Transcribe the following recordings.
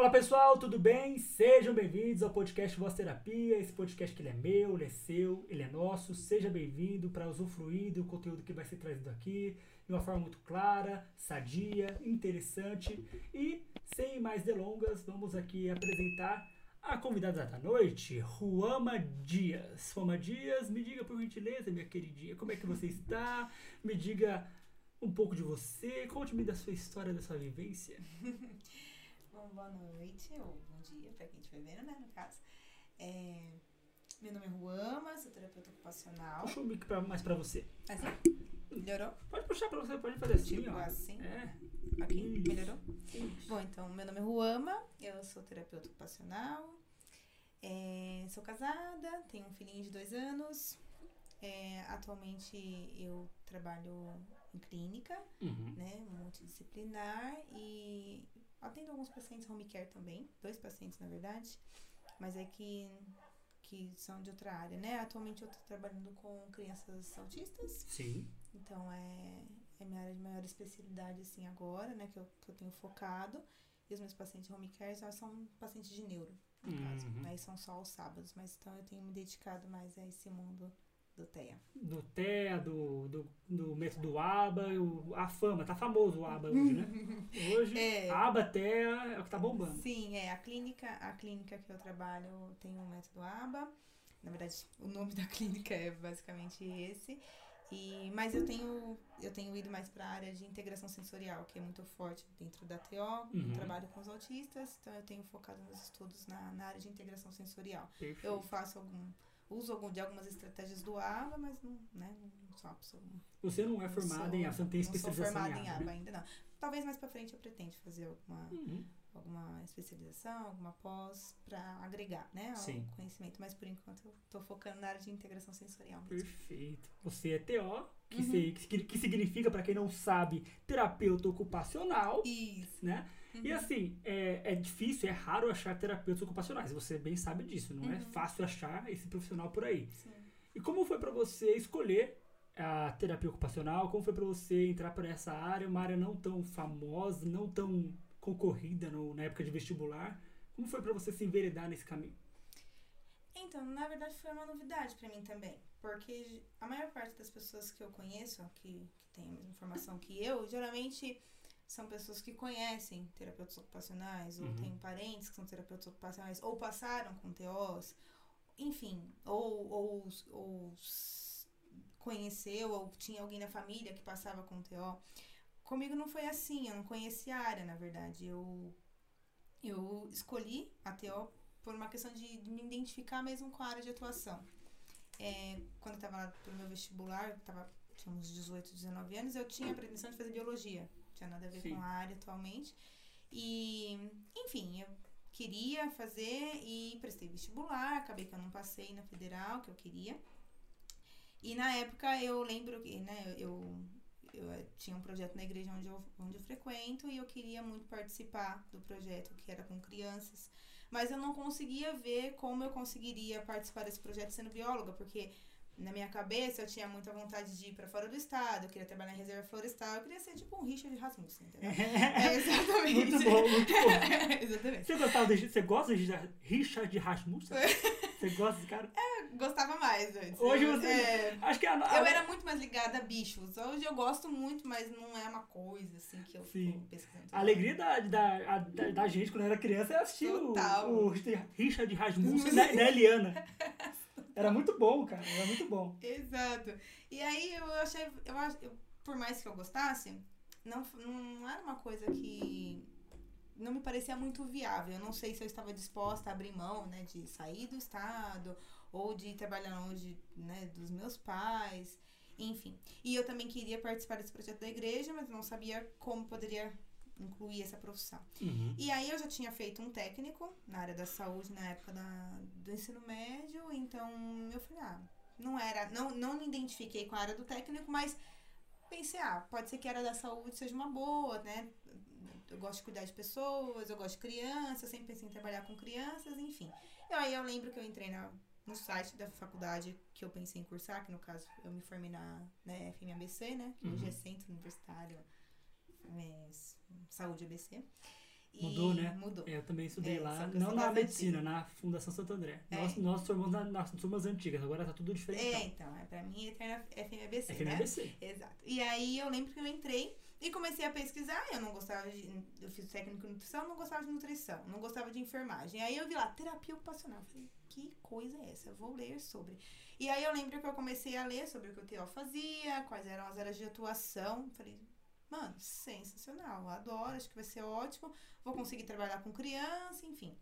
Fala pessoal, tudo bem? Sejam bem-vindos ao podcast Voz Terapia. Esse podcast que ele é meu, ele é seu, ele é nosso. Seja bem-vindo para usufruir do conteúdo que vai ser trazido aqui de uma forma muito clara, sadia, interessante. E sem mais delongas, vamos aqui apresentar a convidada da noite, Ruama Dias. Ruama Dias, me diga por gentileza, minha queridinha, como é que você está? Me diga um pouco de você, conte-me da sua história, da sua vivência. Bom, boa noite, ou bom dia, para quem estiver vendo, né, no caso. É, meu nome é Ruama, sou terapeuta ocupacional. Puxa o mic pra, mais pra você. Assim, melhorou? Pode puxar pra você, pode fazer assim, Tipo ó. assim? É. Isso. melhorou? Isso. Bom, então, meu nome é Ruama, eu sou terapeuta ocupacional, é, sou casada, tenho um filhinho de dois anos. É, atualmente eu trabalho em clínica, Uhum. né, multidisciplinar e atendo alguns pacientes home care também, dois pacientes na verdade, mas é que, que são de outra área, né? Atualmente eu estou trabalhando com crianças autistas, Sim. então é, é minha área de maior especialidade assim agora, né, que eu, que eu tenho focado. E os meus pacientes home care já são pacientes de neuro, no caso. Uhum. Aí são só aos sábados, mas então eu tenho me dedicado mais a esse mundo do TEA. Do TEA, do, do, do método ABA, o, a fama, tá famoso o ABA hoje, né? Hoje, É. ABA, TEA é o que tá bombando. Sim, é a clínica, a clínica que eu trabalho tem o método ABA. Na verdade, o nome da clínica é basicamente esse. E, mas eu tenho, eu tenho ido mais para a área de integração sensorial, que é muito forte dentro da TO. Uhum. Trabalho com os autistas, então eu tenho focado nos estudos na, na área de integração sensorial. Perfeito. Eu faço algum, uso algum, de algumas estratégias do ABA, mas não, né, não sou uma pessoa Você não é formada sou- em ABA, você não tem não sou especialização formada em ABA, né? ainda não. Talvez mais pra frente eu pretende fazer alguma, Uhum. alguma especialização, alguma pós pra agregar, né, ao Sim. conhecimento. Mas por enquanto eu tô focando na área de integração sensorial mesmo. Perfeito. Você é TO, que, Uhum. se- que, que significa, para quem não sabe, terapeuta ocupacional, Isso. né? E Uhum. assim, é, é difícil, é raro achar terapeutas ocupacionais. Você bem sabe disso, não é Uhum. fácil achar esse profissional por aí. Sim. E como foi pra você escolher a terapia ocupacional? Como foi pra você entrar por essa área, uma área não tão famosa, não tão concorrida no- na época de vestibular? Como foi pra você se enveredar nesse caminho? Então, na verdade, foi uma novidade pra mim também. Porque a maior parte das pessoas que eu conheço, que, que tem a mesma formação que eu, geralmente são pessoas que conhecem terapeutas ocupacionais, ou Uhum. têm parentes que são terapeutas ocupacionais, ou passaram com TOs, enfim, ou, ou, ou conheceu, ou tinha alguém na família que passava com TO. Comigo não foi assim, eu não conhecia a área, na verdade. Eu, eu escolhi a TO por uma questão de, de me identificar mesmo com a área de atuação. É, quando eu estava lá pro meu vestibular, eu tava, tinha uns 18, 19 anos, eu tinha a pretensão de fazer biologia. Tinha nada a ver Sim. com a área atualmente. E, enfim, eu queria fazer e prestei vestibular, acabei que eu não passei na federal, que eu queria. E na época eu lembro que, né, eu, eu eh, tinha um projeto na igreja onde eu, onde eu frequento e eu queria muito participar do projeto que era com crianças. Mas eu não conseguia ver como eu conseguiria participar desse projeto sendo bióloga, porque na minha cabeça eu tinha muita vontade de ir para fora do estado, eu queria trabalhar em reserva florestal, eu queria ser tipo um Richard Rasmussen, entendeu? É, exatamente. Muito bom, muito bom. exatamente. Você, gostava de, você gosta de Richard Rasmussen? Você gosta desse cara? Gostava mais antes. Hoje você. é, Acho que a, a, Eu era muito mais ligada a bichos. Hoje eu gosto muito, mas não é uma coisa assim que eu Sim. fico pesquisando. a alegria da, da, da, da gente quando era criança era assistir o, Total. o Richard Rasmussen da, da Eliana. Era muito bom, cara. Era muito bom. Exato. E aí eu achei, eu, eu, por mais que eu gostasse, não, não era uma coisa que não me parecia muito viável. Eu não sei se eu estava disposta a abrir mão, né, de sair do estado ou de trabalhar longe, né, dos meus pais, enfim. E eu também queria participar desse projeto da igreja, mas não sabia como poderia incluir essa profissão. Uhum. E aí eu já tinha feito um técnico na área da saúde na época da, do ensino médio, então eu falei, ah, não era, não, não me identifiquei com a área do técnico, mas pensei, ah, pode ser que a área da saúde seja uma boa, né? Eu gosto de cuidar de pessoas, eu gosto de crianças, eu sempre pensei em trabalhar com crianças, enfim. E aí eu lembro que eu entrei na, no site da faculdade que eu pensei em cursar, que no caso eu me formei na, na FMABC, né? Que hoje é Uhum. Centro Universitário é, Saúde ABC. E Mudou, né? Mudou. É, eu também estudei É, lá, não na medicina, na Fundação Santo André. É. Nós, nós formamos na- nas turmas antigas, agora tá tudo diferente. É, então, é pra mim eterna FMABC, É né? FMABC. Exato. E aí eu lembro que eu entrei e comecei a pesquisar. Eu não gostava de. Eu fiz técnico em nutrição, não gostava de nutrição, não gostava de enfermagem. Aí eu vi lá, terapia ocupacional. Eu Falei, que coisa é essa? Eu vou ler sobre. E aí eu lembro que eu comecei a ler sobre o que o TO fazia, quais eram as áreas de atuação. Falei, mano, sensacional, adoro, acho que vai ser ótimo. Vou conseguir trabalhar com criança, enfim.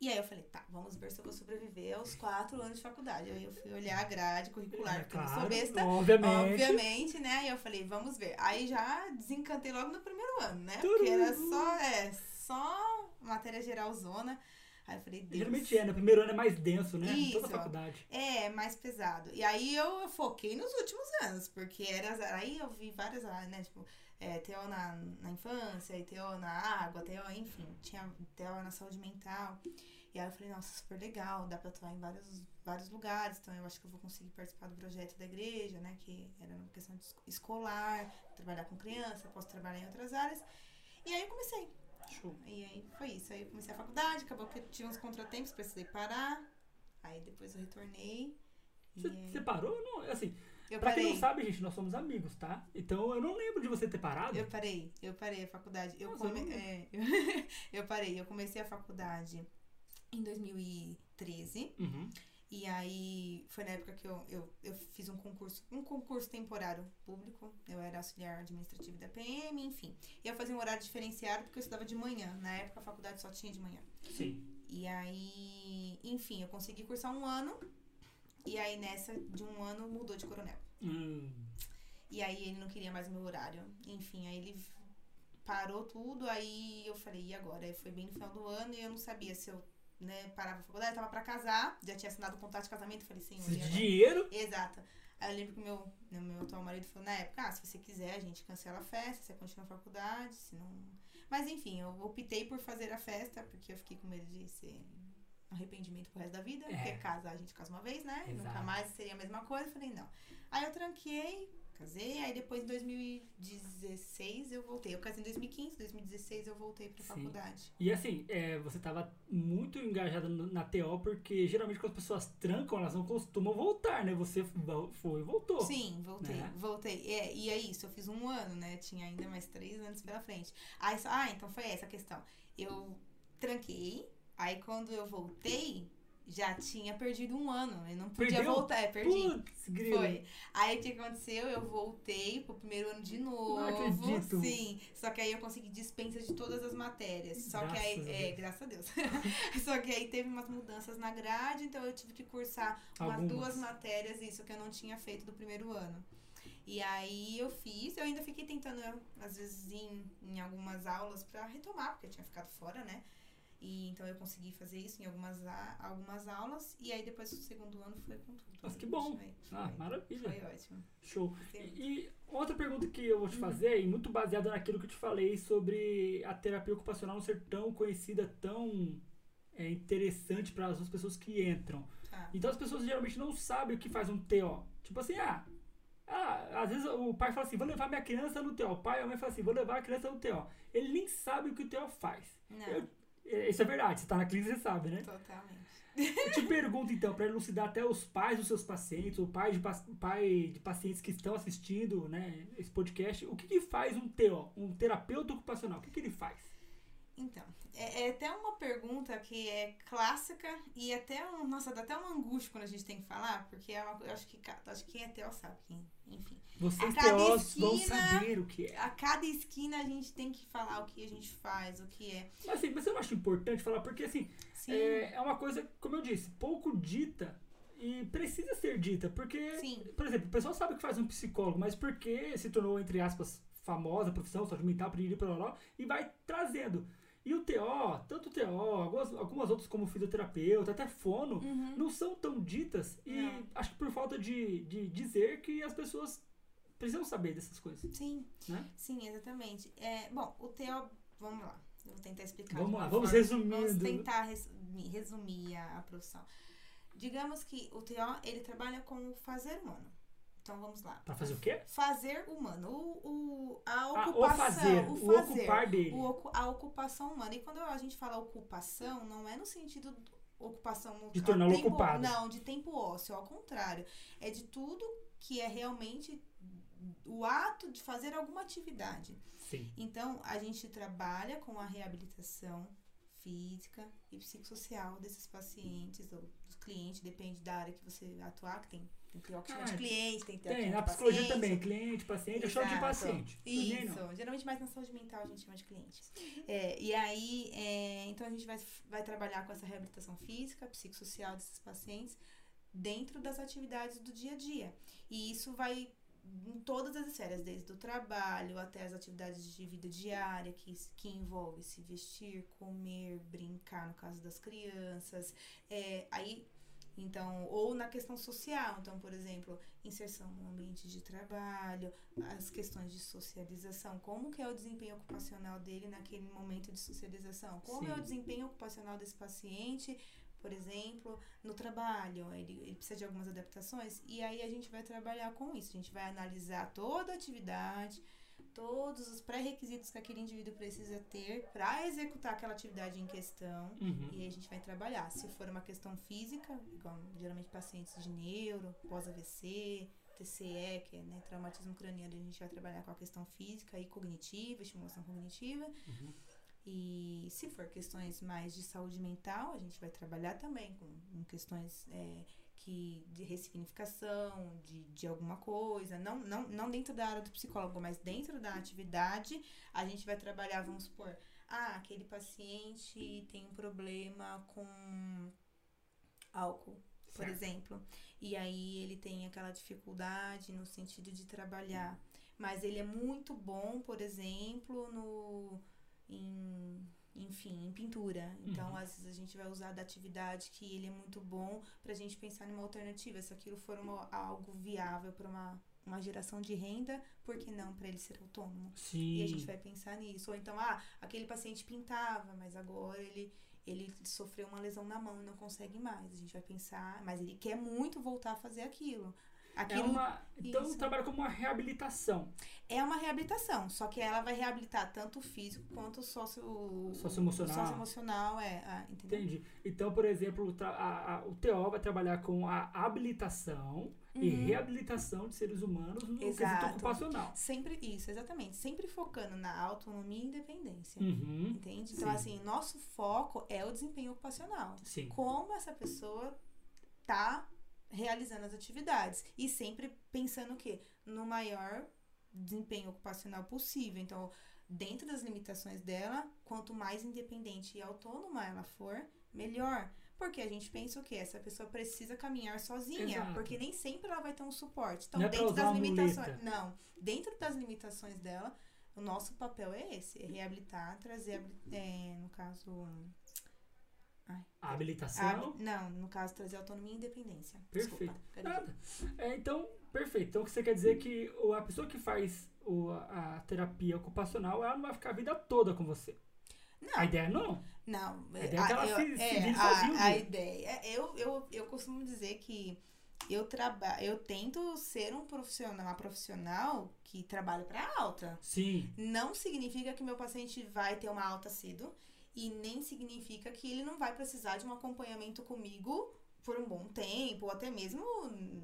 E aí eu falei, tá, vamos ver se eu vou sobreviver aos quatro anos de faculdade. Aí eu fui olhar a grade curricular, É, porque eu não sou claro, besta. obviamente. Obviamente, né? Aí eu falei, vamos ver. Aí já desencantei logo no primeiro ano, né? Porque era só, é, só matéria geral zona. Aí eu falei, Deus. Geralmente é, né? O primeiro ano é mais denso, né? Em Toda Isso. a faculdade. É, mais pesado. E aí eu foquei nos últimos anos, porque era. Aí eu vi várias áreas, né? Tipo, é, TO na, na infância, e TO na água, TO, enfim, tinha TO na saúde mental. E aí eu falei, nossa, super legal, dá pra atuar em vários, vários lugares, então eu acho que eu vou conseguir participar do projeto da igreja, né? Que era uma questão escolar, trabalhar com criança, posso trabalhar em outras áreas. E aí eu comecei. Show. E aí foi isso. Aí eu comecei a faculdade, acabou que tinha uns contratempos, precisei parar. Aí depois eu retornei. Você, aí você parou? Não, assim, eu pra quem parei. não sabe, gente, nós somos amigos, tá? Então eu não lembro de você ter parado. Eu parei, eu parei a faculdade. Eu, Nossa, come... eu é, eu parei, eu comecei a faculdade em 2013. Uhum. E aí foi na época que eu, eu, eu fiz um concurso, um concurso temporário público. Eu era auxiliar administrativo da PM, enfim. E eu fazia um horário diferenciado porque eu estudava de manhã. Na época a faculdade só tinha de manhã. Sim. E aí, enfim, eu consegui cursar um ano. E aí nessa de um ano mudou de coronel. Hum, E aí ele não queria mais o meu horário. Enfim, aí ele parou tudo, aí eu falei, e agora? Aí foi bem no final do ano e eu não sabia se eu né, parava a faculdade, eu tava pra casar, já tinha assinado o contrato de casamento, falei, senhor, esse e agora? dinheiro. Exato. Aí eu lembro que o meu, né, meu atual marido falou na época, ah, se você quiser, a gente cancela a festa, você continua a faculdade, se não. Mas enfim, eu optei por fazer a festa, porque eu fiquei com medo de ser arrependimento pro resto da vida, É. porque casar a gente casa uma vez, né? Exato. Nunca mais seria a mesma coisa. Eu falei, não. Aí eu tranquei, casei, aí depois em 2016 eu voltei. Eu casei em 2015, 2016 eu voltei pra Sim. faculdade. E assim, é, você tava muito engajada na TO, porque geralmente quando as pessoas trancam, elas não costumam voltar, né? Você vo- foi e voltou. Sim, voltei, Né? voltei. É, e é isso, eu fiz um ano, né? Tinha ainda mais três anos pela frente. Aí, ah, então foi essa a questão. Eu tranquei, aí quando eu voltei, já tinha perdido um ano. Eu não podia Perdeu? voltar, é, perdi. Putz, grilo. Foi. Aí o que aconteceu? Eu voltei pro primeiro ano de novo. acredito. Sim. Só que aí eu consegui dispensa de todas as matérias. Só que Graças aí. a É, graças a Deus. Só que aí teve umas mudanças na grade, então eu tive que cursar umas Algumas. duas matérias, isso que eu não tinha feito do primeiro ano. E aí eu fiz, eu ainda fiquei tentando, às vezes, em, em algumas aulas pra retomar, porque eu tinha ficado fora, né? E então eu consegui fazer isso em algumas, a- algumas aulas. E aí depois o segundo ano foi com tudo. Nossa, que bom. Foi, Ah, foi, maravilha. foi ótimo. Show. Sim. E outra pergunta que eu vou te fazer, e muito baseada naquilo que eu te falei sobre a terapia ocupacional não ser tão conhecida, tão é, interessante para as pessoas que entram. Tá. Então as pessoas geralmente não sabem o que faz um TO. Tipo assim, ah, ah, às vezes o pai fala assim, vou levar minha criança no TO. O pai e a mãe fala assim, vou levar a criança no TO. Ele nem sabe o que o TO faz. Não, Eu- Isso é verdade, você tá na clínica, você sabe, né? totalmente. Eu te pergunto então, para elucidar até os pais dos seus pacientes, ou pai de, pa- pai de pacientes que estão assistindo né, esse podcast, o que, que faz um TO, um terapeuta ocupacional? O que, que ele faz? Então, é, é até uma pergunta que é clássica e até um. Nossa, dá até uma angústia quando a gente tem que falar, porque é uma, eu acho que, acho que quem é TO sabe, quem, enfim. Vocês TOs vão saber o que é. A cada esquina a gente tem que falar o que a gente faz, o que é. Mas, assim, mas eu não acho importante falar, porque assim, Sim, é, é uma coisa, como eu disse, pouco dita e precisa ser dita, porque, Sim. por exemplo, o pessoal sabe o que faz um psicólogo, mas porque se tornou, entre aspas, famosa profissão, saúde mental, piriri, pororó, e vai trazendo. E o TO, tanto o TO, algumas, algumas outras como fisioterapeuta, até fono, Uhum. não são tão ditas e Não. acho que por falta de, de dizer que as pessoas precisam saber dessas coisas, Sim, né? sim, exatamente. É, bom, o TO, vamos lá. Eu vou tentar explicar. Vamos lá, vamos resumindo. Vamos tentar resumir, resumir a, a profissão. Digamos que o TO, ele trabalha com o fazer humano. Então vamos lá. Pra fazer o quê? Fazer humano. O, o, a Ah, ocupação. o fazer, o o fazer. ocupar dele. O a ocupação humana. E quando a gente fala ocupação, não é no sentido do- ocupação De torná-lo tempo- ocupado. Não, de tempo ósseo, ao contrário. É de tudo que é realmente o ato de fazer alguma atividade. Sim. Então, a gente trabalha com a reabilitação física e psicossocial desses pacientes ou dos clientes, depende da área que você atuar, que tem, tem que de Ah, cliente, tem que ter Tem, na de psicologia paciente. também, cliente, paciente, eu chamo de paciente. Também não. Isso, geralmente mais na saúde mental a gente chama de cliente. É, e aí, é, então a gente vai, vai trabalhar com essa reabilitação física, psicossocial desses pacientes dentro das atividades do dia a dia. E isso vai em todas as esferas, desde o trabalho até as atividades de vida diária, que, que envolve se vestir, comer, brincar, no caso das crianças. É, aí, então, ou na questão social, então, por exemplo, inserção no ambiente de trabalho, as questões de socialização, como que é o desempenho ocupacional dele naquele momento de socialização, como é Sim. o desempenho ocupacional desse paciente, por exemplo, no trabalho, ele, ele precisa de algumas adaptações, e aí a gente vai trabalhar com isso, a gente vai analisar toda a atividade, todos os pré-requisitos que aquele indivíduo precisa ter para executar aquela atividade em questão, Uhum. e aí a gente vai trabalhar. Se for uma questão física, igual geralmente pacientes de neuro, pós-AVC, TCE, que é né, traumatismo craniano, a gente vai trabalhar com a questão física e cognitiva, estimulação cognitiva. Uhum. E se for questões mais de saúde mental, a gente vai trabalhar também com, com questões é, que de ressignificação de, de alguma coisa. Não, não, não dentro da área do psicólogo, mas dentro da atividade, a gente vai trabalhar, vamos supor, ah, aquele paciente tem um problema com álcool, por Certo. exemplo. E aí ele tem aquela dificuldade no sentido de trabalhar. Mas ele é muito bom, por exemplo, no. Em, enfim, em pintura. Então, Uhum. às vezes, a gente vai usar da atividade que ele é muito bom pra gente pensar numa alternativa. Se aquilo for uma- algo viável para uma, uma geração de renda, por que não para ele ser autônomo? Sim. E a gente vai pensar nisso. Ou então, ah, aquele paciente pintava, mas agora ele, ele sofreu uma lesão na mão e não consegue mais. A gente vai pensar, mas ele quer muito voltar a fazer aquilo. É uma, então Isso. trabalha como uma reabilitação. é uma reabilitação, só que ela vai reabilitar tanto o físico quanto o sócio, Socioemocional. socioemocional, é, ah? Entendi. Então, por exemplo, a- a- o TO vai trabalhar com a habilitação e Uhum. reabilitação de seres humanos no quesito Exato. ocupacional. Sempre isso, exatamente. Sempre focando na autonomia e independência. Uhum. Entende? Então, Sim. assim, nosso foco é o desempenho ocupacional. Sim. como essa pessoa tá realizando as atividades e sempre pensando o quê? No maior desempenho ocupacional possível. Então, dentro das limitações dela, quanto mais independente e autônoma ela for, melhor. Porque a gente pensa o quê? Essa pessoa precisa caminhar sozinha, Exato. porque nem sempre ela vai ter um suporte. Então, Não é dentro das limitações, não, dentro das limitações dela, o nosso papel é esse, é reabilitar, trazer, é, no caso, ai, A habilitação. Hab- não, no caso, trazer autonomia e independência. Perfeito. Desculpa, Nada. É, então, perfeito. Então, o que você quer dizer é que a pessoa que faz o- a terapia ocupacional, ela não vai ficar a vida toda com você. Não. A ideia não. Não, A ideia é que ela eu- se- se é, um a, a ideia. Eu, eu, eu costumo dizer que eu trabalho, eu tento ser um profissional, uma profissional que trabalha para alta. Sim. Não significa que meu paciente vai ter uma alta cedo e nem significa que ele não vai precisar de um acompanhamento comigo por um bom tempo, ou até mesmo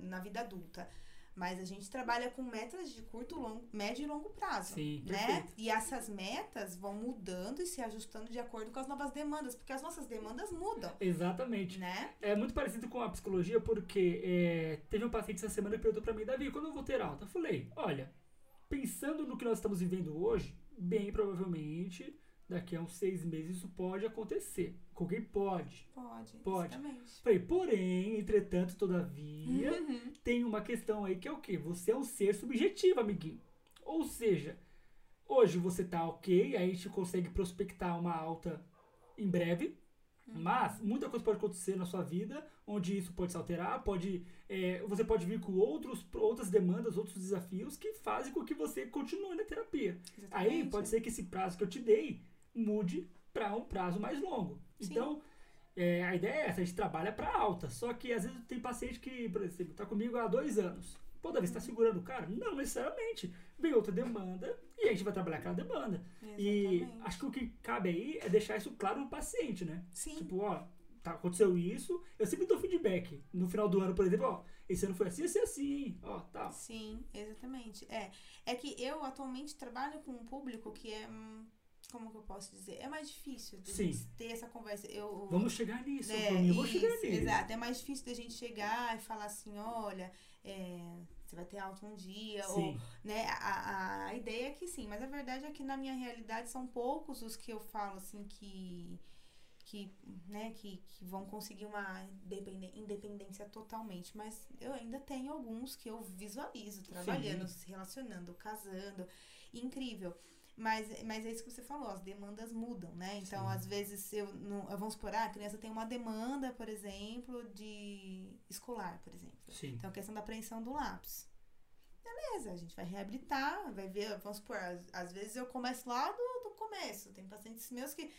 na vida adulta. Mas a gente trabalha com metas de curto, longo, médio e longo prazo. Sim, né? perfeito. E essas metas vão mudando e se ajustando de acordo com as novas demandas, porque as nossas demandas mudam, Exatamente. né? É muito parecido com a psicologia, porque é, teve um paciente essa semana que perguntou pra mim, Davi, quando eu vou ter alta? Eu falei, olha, pensando no que nós estamos vivendo hoje, bem provavelmente, daqui a uns seis meses isso pode acontecer. Com quem pode. Pode, Pode. exatamente. Falei, porém, entretanto, todavia, Uhum. tem uma questão aí que é o quê? Você é um ser subjetivo, amiguinho. Ou seja, hoje você tá ok, aí a gente consegue prospectar uma alta em breve, mas muita coisa pode acontecer na sua vida, onde isso pode se alterar, pode, é, você pode vir com outros, outras demandas, outros desafios que fazem com que você continue na terapia. Aí Exatamente. pode ser que esse prazo que eu te dei mude para um prazo mais longo. Sim. Então, é, a ideia é essa, a gente trabalha para alta. Só que às vezes tem paciente que, por exemplo, tá comigo há dois anos. Pô, Davi, você tá segurando o cara? Não necessariamente. Vem outra demanda e a gente vai trabalhar aquela demanda. E Exatamente. acho que o que cabe aí é deixar isso claro no paciente, né? Sim. Tipo, ó, tá, aconteceu isso, eu sempre dou feedback. No final do ano, por exemplo, ó, esse ano foi assim, assim, assim, hein? Ó, tal. Sim, exatamente. É, é que eu atualmente trabalho com um público que é. hum, Como que eu posso dizer? É mais difícil de Sim. gente ter essa conversa. Eu, Vamos chegar nisso, É, Bruninho, vamos chegar isso, nisso. exato. É mais difícil da gente chegar e falar assim, olha, é, você vai ter alta um dia, ou Sim, né? A, a, ideia é que sim, mas a verdade é que na minha realidade são poucos os que eu falo assim que que, né, que, que vão conseguir uma independência totalmente, mas eu ainda tenho alguns que eu visualizo trabalhando, se relacionando, casando, incrível. Mas, mas é isso que você falou, as demandas mudam, né? Então, Sim. às vezes, eu não, vamos supor, ah, a criança tem uma demanda, por exemplo, de escolar, por exemplo. sim. Então, a questão da apreensão do lápis. Beleza, a gente vai reabilitar, vai ver, vamos supor, às, às vezes eu começo lá do, do começo. Tem pacientes meus que.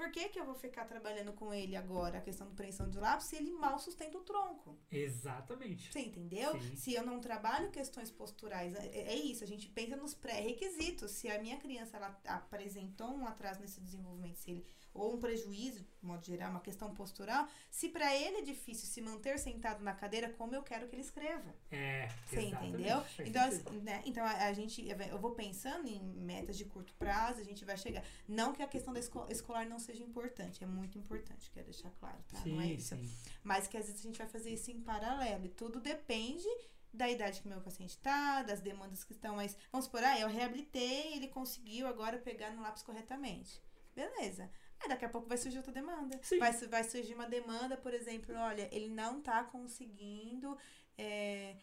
Por que, que eu vou ficar trabalhando com ele agora, a questão da apreensão de lápis, se ele mal sustenta o tronco? Exatamente. Você entendeu? Sim. Se eu não trabalho questões posturais, é, é isso, a gente pensa nos pré-requisitos. Se a minha criança ela apresentou um atraso nesse desenvolvimento, se ele, ou um prejuízo, de modo geral, uma questão postural, se para ele é difícil se manter sentado na cadeira, como eu quero que ele escreva? É, Você entendeu? Então, né? então a, a gente, eu vou pensando em metas de curto prazo, a gente vai chegar. Não que a questão da esco- escolar não seja importante, é muito importante, quero deixar claro, tá? não é sim, isso. sim. Mas que às vezes a gente vai fazer isso em paralelo. E tudo depende da idade que meu paciente tá, das demandas que estão, mas vamos supor, ah, eu reabilitei, ele conseguiu agora pegar no lápis corretamente. Beleza. Aí daqui a pouco vai surgir outra demanda. Sim. Vai, vai surgir uma demanda, por exemplo, olha, ele não tá conseguindo é,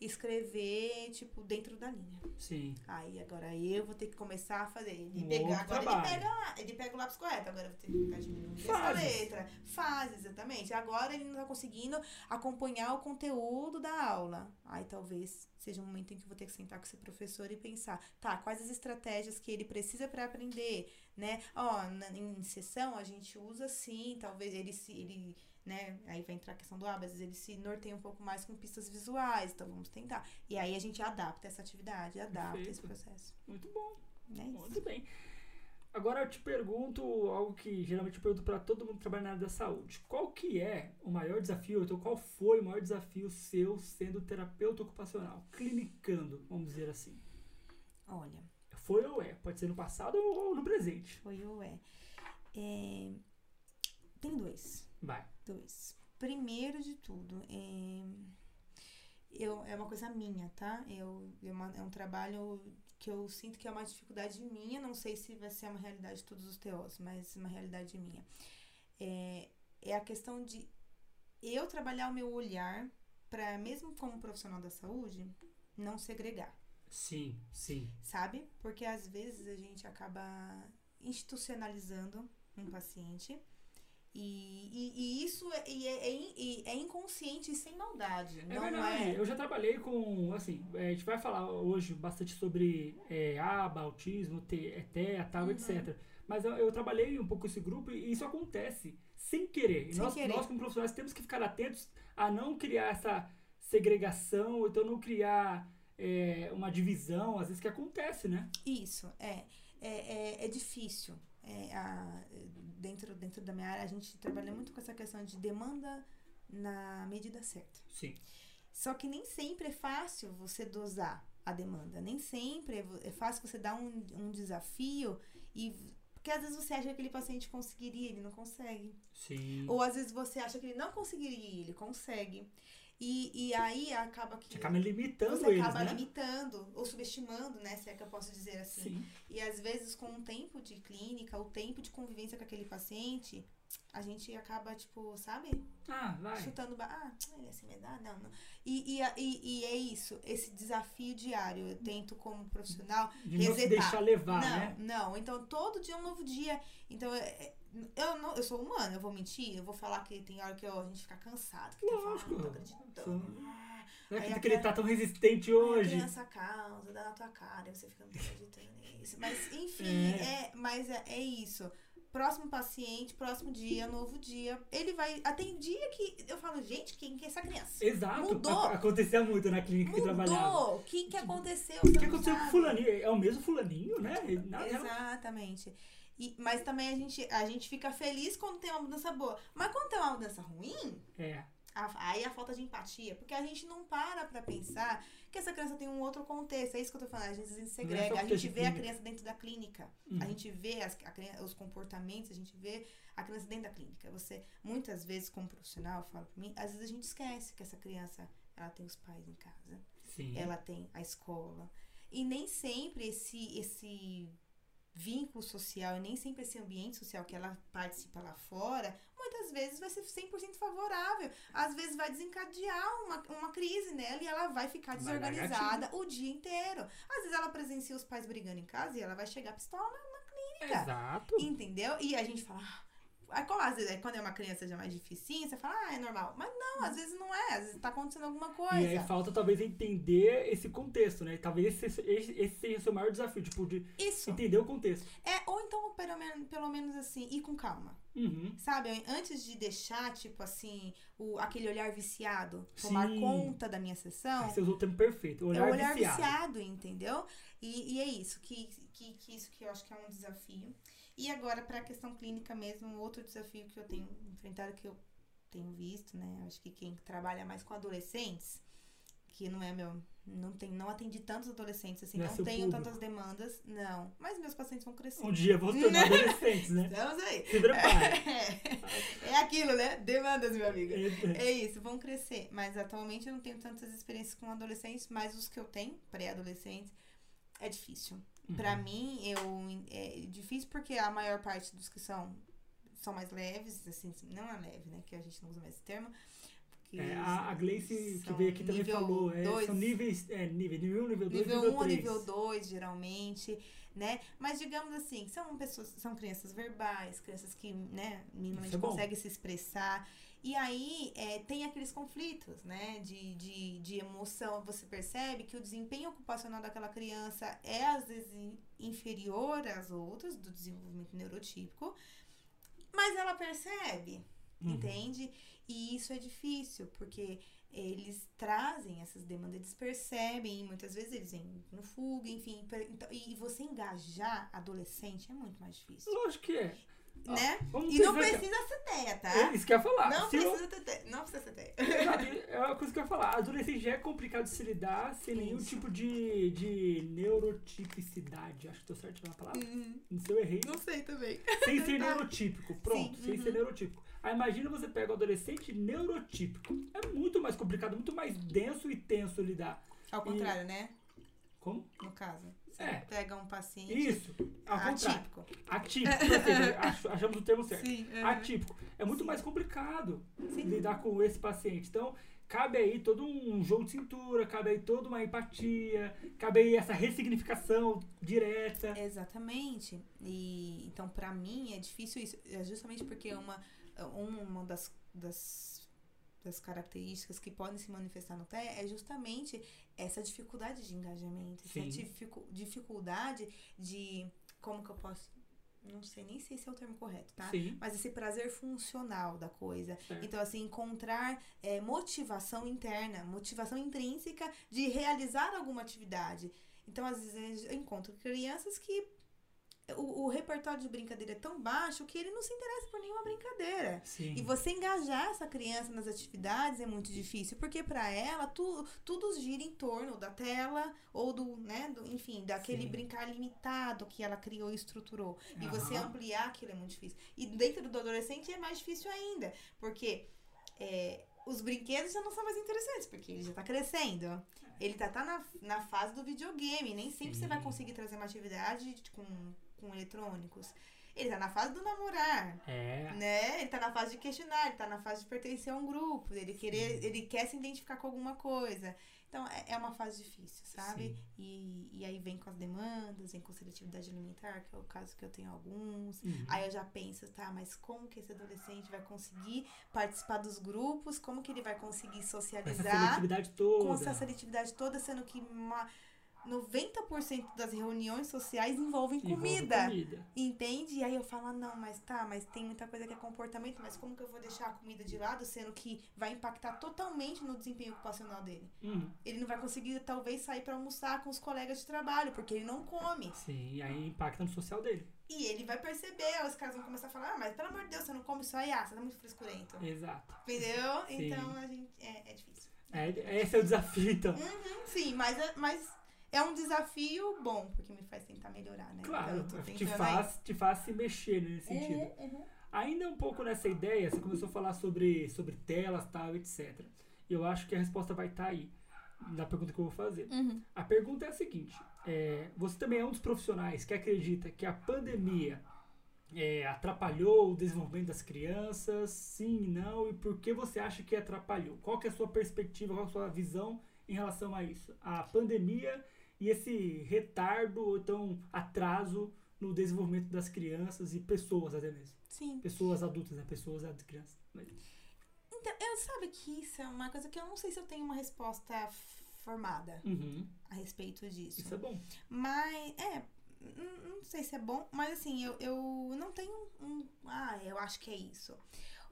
escrever, tipo, dentro da linha. Sim. Aí agora eu vou ter que começar a fazer. Ele Um pega, outro agora ele trabalho. pega, lá- ele pega o lápis correto, agora eu vou ter que ficar diminuindo essa letra. Fase, exatamente. Agora ele não tá conseguindo acompanhar o conteúdo da aula. Aí talvez seja um momento em que eu vou ter que sentar com esse professor e pensar, tá, quais as estratégias que ele precisa para aprender, né? Ó, na, em sessão a gente usa sim, talvez ele se ele né? Aí vai entrar a questão do ah, às vezes ele se norteia um pouco mais com pistas visuais, então vamos tentar. E aí a gente adapta essa atividade, adapta esse Perfeito. processo. Muito bom. É. Muito bem. Agora eu te pergunto algo que geralmente eu pergunto para todo mundo que trabalha na área da saúde. Qual que é o maior desafio, então qual foi o maior desafio seu sendo terapeuta ocupacional, clinicando, vamos dizer assim? Olha, Foi ou é? Pode ser no passado ou no presente. foi ou é. É, Tem dois. Vai. Dois. Primeiro de tudo, é, eu, é uma coisa minha, tá? Eu, é, uma- é um trabalho que eu sinto que é uma dificuldade minha. Não sei se vai ser uma realidade de todos os teós, mas uma realidade minha. É, é a questão de eu trabalhar o meu olhar para, mesmo como profissional da saúde, não segregar Sim, sim. sabe? Porque às vezes a gente acaba institucionalizando um paciente e, e, e isso é, e é, é é inconsciente e sem maldade. É não verdade. é. Eu já trabalhei com, assim, é, a gente vai falar hoje bastante sobre é, aba, autismo, T- TEA, tal, Uhum. etc. Mas eu, eu trabalhei um pouco esse grupo e isso acontece sem querer. Sem nós, querer. nós, como profissionais, temos que ficar atentos a não criar essa segregação, ou então não criar é, uma divisão, às vezes que acontece, né? Isso, é. É, é, é difícil. É, a- dentro, dentro da minha área, a gente trabalha muito com essa questão de demanda na medida certa. Sim. Só que nem sempre é fácil você dosar a demanda. Nem sempre é é fácil você dar um, um desafio e. Porque às vezes você acha que aquele paciente conseguiria, ele não consegue. Sim. Ou às vezes você acha que ele não conseguiria, e ele consegue. E, e aí acaba que. Você acaba limitando você eles, acaba né? limitando ou subestimando, né? Se é que eu posso dizer assim. Sim. E às vezes, com o tempo de clínica, o tempo de convivência com aquele paciente, a gente acaba, tipo, sabe? Ah, vai. Chutando. ba- Ah, ele é assim, me dá? Não, não. E, e, e, e é isso, esse desafio diário. Eu tento, como profissional. De não se resetar. deixar levar, não, né? não. Então, todo dia é um novo dia. Então, é- é- eu, não, eu sou humana, eu vou mentir, eu vou falar que tem hora que eu- a gente fica cansado, que tá falando, não tô acreditando. Não é Aí que, ele tá tão resistente Aí a hoje. criança causa, dá na tua cara, e você fica não acreditando nisso. Mas, enfim, é. mas é, é isso. próximo paciente, próximo dia, novo dia. Ele vai. Tem dia que eu falo, gente, quem que é essa criança? Exato. Mudou. A- Acontecia muito na clínica que trabalhava. Mudou! O que, que aconteceu? O que aconteceu com o fulaninho? É o mesmo fulaninho, né? Nada- Exatamente. E, mas também a gente, a gente fica feliz quando tem uma mudança boa. Mas quando tem uma mudança ruim, É. a- aí a falta de empatia. Porque a gente não para pra pensar que essa criança tem um outro contexto. É isso que eu tô falando. Às vezes a gente Não é segrega. A contexto gente vê a criança dentro da clínica. Uhum. A gente vê as, a criança- os comportamentos, a gente vê a criança dentro da clínica. Você, muitas vezes, como profissional, fala pra mim, às vezes a gente esquece que essa criança, ela tem os pais em casa Sim. ela tem a escola. E nem sempre esse, esse vínculo social e nem sempre esse ambiente social que ela participa lá fora, muitas vezes vai ser 100% favorável. Às vezes vai desencadear uma, uma crise nela e ela vai ficar Vai desorganizada o dia inteiro. Às vezes ela presencia os pais brigando em casa e ela vai chegar pistola, clínica. Exato. entendeu? E a gente fala... Como, às vezes, aí quando é uma criança já mais dificinha, você fala, ah, é normal. Mas não, às vezes não é. Às vezes tá acontecendo alguma coisa. E aí falta talvez entender esse contexto, né? Talvez esse, esse, esse seja o seu maior desafio, tipo, de Isso. entender o contexto. É, ou então, pelo menos, pelo menos assim, ir com calma. Uhum. Sabe? Antes de deixar, tipo assim, o, aquele olhar viciado tomar Sim. conta da minha sessão. Você usou o termo perfeito. Olhar, é o olhar viciado. viciado, entendeu? E, e é isso, que, que, que isso que eu acho que é um desafio. E agora, para a questão clínica mesmo, outro desafio que eu tenho enfrentado, que eu tenho visto, né? Acho que quem trabalha mais com adolescentes, que não é meu. Não, tem, não atendi tantos adolescentes, assim, Não é não, tenho público. tantas demandas, não. Mas meus pacientes vão crescer. Um dia vou se tornar adolescentes, né? Estamos aí. Se prepare. É, é aquilo, né? Demandas, meu amigo. É isso, vão crescer. Mas atualmente eu não tenho tantas experiências com adolescentes, mas os que eu tenho, pré-adolescentes, é difícil. Uhum. Pra mim, eu é difícil porque a maior parte dos que são são mais leves, assim, não é leve, né? Que a gente não usa mais esse termo. É, a, a Gleice que veio aqui também falou, é, dois. são níveis, é, nível, nível 1, nível 2, nível nível 1 ou 3. nível 2, geralmente, né? Mas digamos assim, são pessoas, são crianças verbais, crianças que, né, minimamente é conseguem se expressar. E aí é, tem aqueles conflitos, né? De, de, de emoção. Você percebe que o desempenho ocupacional daquela criança é, às vezes, in- inferior às outras, do desenvolvimento neurotípico. Mas ela percebe, Uhum. entende? E isso é difícil, porque eles trazem essas demandas, eles percebem, e muitas vezes eles vêm no fuga, enfim. per- então- e você engajar adolescente é muito mais difícil, Lógico que é. Né? E não que- precisa ser teia, tá? É isso que eu ia falar. Não Se eu- precisa ter teia. Não precisa ser teia. É uma coisa que eu ia falar. Adolescente já é complicado de se lidar sem nenhum Isso. tipo de, de neurotipicidade. Acho que tô certo na palavra. Hum, Se eu errei, Não sei também. sem ser neurotípico. Pronto, Sim, sem uhum. ser neurotípico. Aí imagina você pega o adolescente neurotípico. É muito mais complicado, muito mais denso e tenso lidar. Ao contrário, né? Como? No caso. Você É. pega um paciente Isso, atípico. Atípico, achamos o termo certo. Sim. uhum. Atípico. É muito mais complicado Sim. lidar com esse paciente. Então, cabe aí todo um jogo de cintura, cabe aí toda uma empatia, cabe aí essa ressignificação direta. Exatamente. E então para mim é difícil isso, é justamente porque uma uma das, das das características que podem se manifestar no TEA é justamente essa dificuldade de engajamento, essa dificu- dificuldade de como que eu posso não sei nem sei se é o termo correto, tá? Sim, Mas esse prazer funcional da coisa. Certo. Então, assim, encontrar é, motivação interna, motivação intrínseca de realizar alguma atividade. Então, às vezes, eu encontro crianças que o, o repertório de brincadeira é tão baixo que ele não se interessa por nenhuma brincadeira. sim. E você engajar essa criança nas atividades é muito difícil, porque para ela tu, tudo gira em torno da tela ou do, né, do, enfim, daquele Sim. brincar limitado que ela criou e estruturou. E você ampliar aquilo é muito difícil. E dentro do adolescente é mais difícil ainda, porque é, os brinquedos já não são mais interessantes, porque ele já tá crescendo. Ele tá, tá na, na fase do videogame, nem sempre você vai Sim. conseguir trazer uma atividade com, com eletrônicos. Ele tá na fase do namorar É. né? Ele tá na fase de questionar, ele tá na fase de pertencer a um grupo, ele querer, ele quer se identificar com alguma coisa. Então é, é uma fase difícil, sabe? Sim. E, e aí vem com as demandas, vem com seletividade alimentar, que é o caso que eu tenho alguns. Uhum. Aí eu já penso, tá, mas como que esse adolescente vai conseguir participar dos grupos? Como que ele vai conseguir Essa socializar? seletividade toda. com essa seletividade toda, sendo que uma, 90% das reuniões sociais envolvem Envolve comida. comida. Entende? E aí eu falo, ah, não, mas tá, mas tem muita coisa que é comportamento, mas como que eu vou deixar a comida de lado, sendo que vai impactar totalmente no desempenho ocupacional dele? Uhum. Ele não vai conseguir, talvez, sair pra almoçar com os colegas de trabalho, porque ele não come. Sim, aí impacta no social dele. E ele vai perceber, os caras vão começar a falar, ah, mas pelo amor de Deus, você não come isso aí, ah, você tá muito frescurento. Exato. Entendeu? Sim. Então a gente. É, é difícil. É, esse é o desafio, então. Uhum, sim, mas, mas é um desafio bom, porque me faz tentar melhorar, né? Claro, Então, eu tô te faz, te faz se mexer nesse aí. sentido. Uhum, uhum. Ainda um pouco nessa ideia, você começou a falar sobre, sobre telas, tal, etc. Eu acho que a resposta vai estar aí, na pergunta que eu vou fazer. Uhum. A pergunta é a seguinte: é, você também é um dos profissionais que acredita que a pandemia é, atrapalhou o desenvolvimento das crianças? Sim, não? E por que você acha que atrapalhou? Qual que é a sua perspectiva, qual é a sua visão em relação a isso? A pandemia e esse retardo ou então atraso no desenvolvimento das crianças e pessoas até mesmo. Sim. Pessoas adultas, né? Pessoas crianças. Mas- Então, eu sabe que isso é uma coisa que eu não sei se eu tenho uma resposta formada Uhum, a respeito disso. isso é bom. Mas, é, não sei se é bom, mas assim, eu, eu não tenho um. Ah, eu acho que é isso.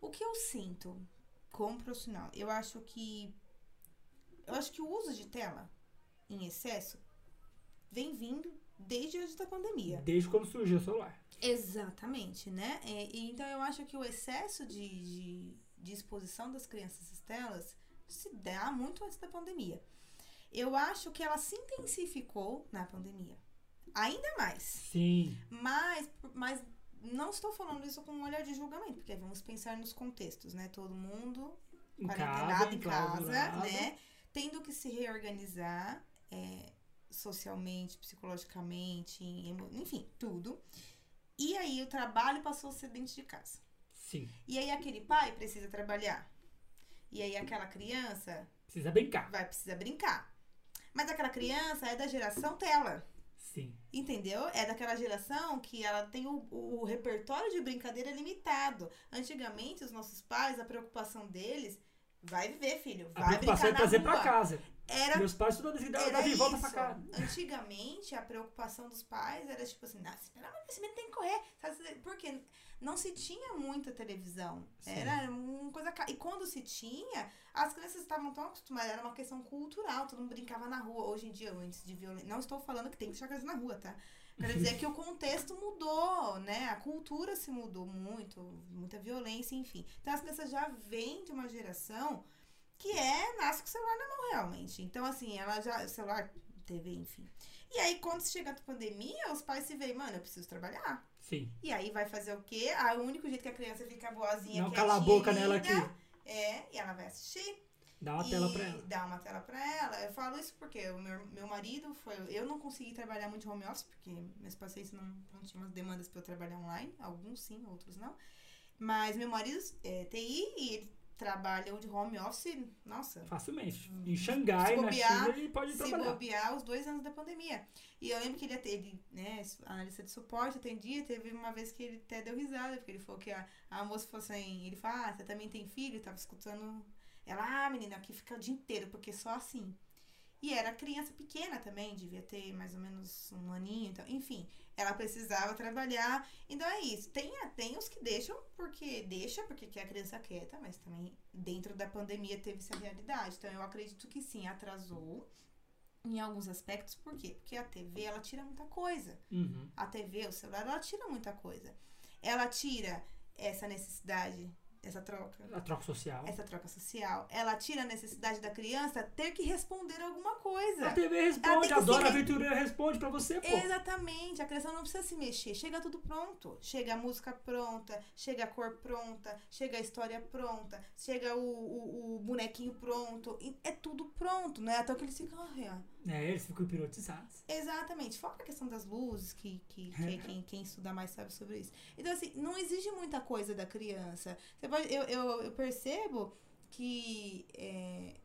O que eu sinto como profissional, eu acho que. Eu acho que o uso de tela em excesso vem vindo desde antes da pandemia. Desde quando surgiu o celular. Exatamente, né? É, então eu acho que o excesso de, de, de exposição das crianças às telas se dá muito antes da pandemia. Eu acho que ela se intensificou na pandemia. Ainda mais. Sim. Mas, mas não estou falando isso com um olhar de julgamento, porque vamos pensar nos contextos, né? Todo mundo Em quarentenado casa, em casa, né? Tendo que se reorganizar é, socialmente, psicologicamente, enfim, tudo. E aí o trabalho passou a ser dentro de casa. Sim. E aí aquele pai precisa trabalhar. E aí aquela criança Precisa brincar. vai precisar brincar. Mas aquela criança é da geração tela. Sim. Entendeu? É daquela geração que ela tem o, o repertório de brincadeira limitado. Antigamente, os nossos pais, a preocupação deles, vai viver, filho. A Vai preocupação é brincar na trazer rua. pra casa. Era, Meus pais estudando esse era dava de volta isso. pra casa. Antigamente, a preocupação dos pais era tipo assim, nossa, pelo amor tem que correr. Sabe? Porque não se tinha muita televisão. Sim. Era uma coisa. E quando se tinha, as crianças estavam tão acostumadas, era uma questão cultural, todo mundo brincava na rua. Hoje em dia, antes de violência. Não estou falando que tem que deixar a criança na rua, tá? Quero dizer que o contexto mudou, né? A cultura se mudou muito, muita violência, enfim. Então as crianças já vêm de uma geração que é, nasce com o celular na mão, realmente. Então, assim, ela já. Celular, TV, enfim. E aí, quando chega a pandemia, os pais se veem, mano, eu preciso trabalhar. Sim. E aí vai fazer o quê? Ah, o único jeito que a criança fica boazinha, Não cala a boca nela aqui. É, e ela vai assistir. Dá uma tela pra ela. Dá uma tela pra ela. Eu falo isso porque o meu, meu marido foi. Eu não consegui trabalhar muito home office, porque meus pacientes não, não tinham umas demandas pra eu trabalhar online. Alguns sim, outros não. Mas meu marido é TI e ele trabalha de home office, nossa, Facilmente. Em Xangai, Se na bobear, China, ele pode se trabalhar. bobear os dois anos da pandemia. E eu lembro que ele, ele né, analista de suporte, atendia, teve uma vez que ele até deu risada, porque ele falou que a, a moça falou assim, ele falou, ah, você também tem filho? Eu tava escutando ela, ah, menina, aqui fica o dia inteiro, porque só assim. E era criança pequena também, devia ter mais ou menos um aninho, então, enfim, ela precisava trabalhar. Então é isso. Tem, tem os que deixam porque deixa, porque quer a criança quieta, mas também dentro da pandemia teve essa realidade. Então eu acredito que sim, atrasou em alguns aspectos. Por quê? Porque a TV ela tira muita coisa. Uhum. A TV, o celular, ela tira muita coisa. Ela tira essa necessidade, essa troca A troca social. essa troca social, ela tira a necessidade da criança ter que responder alguma coisa. A TV responde, a Dora se- Aventureira responde pra você, pô. Exatamente, a criança não precisa se mexer, chega tudo pronto. Chega a música pronta, chega a cor pronta, chega a história pronta, chega o, o, o bonequinho pronto, é tudo pronto, não é? Até que eles ficam. "Ai, ó." É, eles ficam hipnotizados. Exatamente, fora a questão das luzes, que, que, que É. quem, quem estuda mais sabe sobre isso. Então, assim, não exige muita coisa da criança. Você pode, eu, eu, eu percebo que é,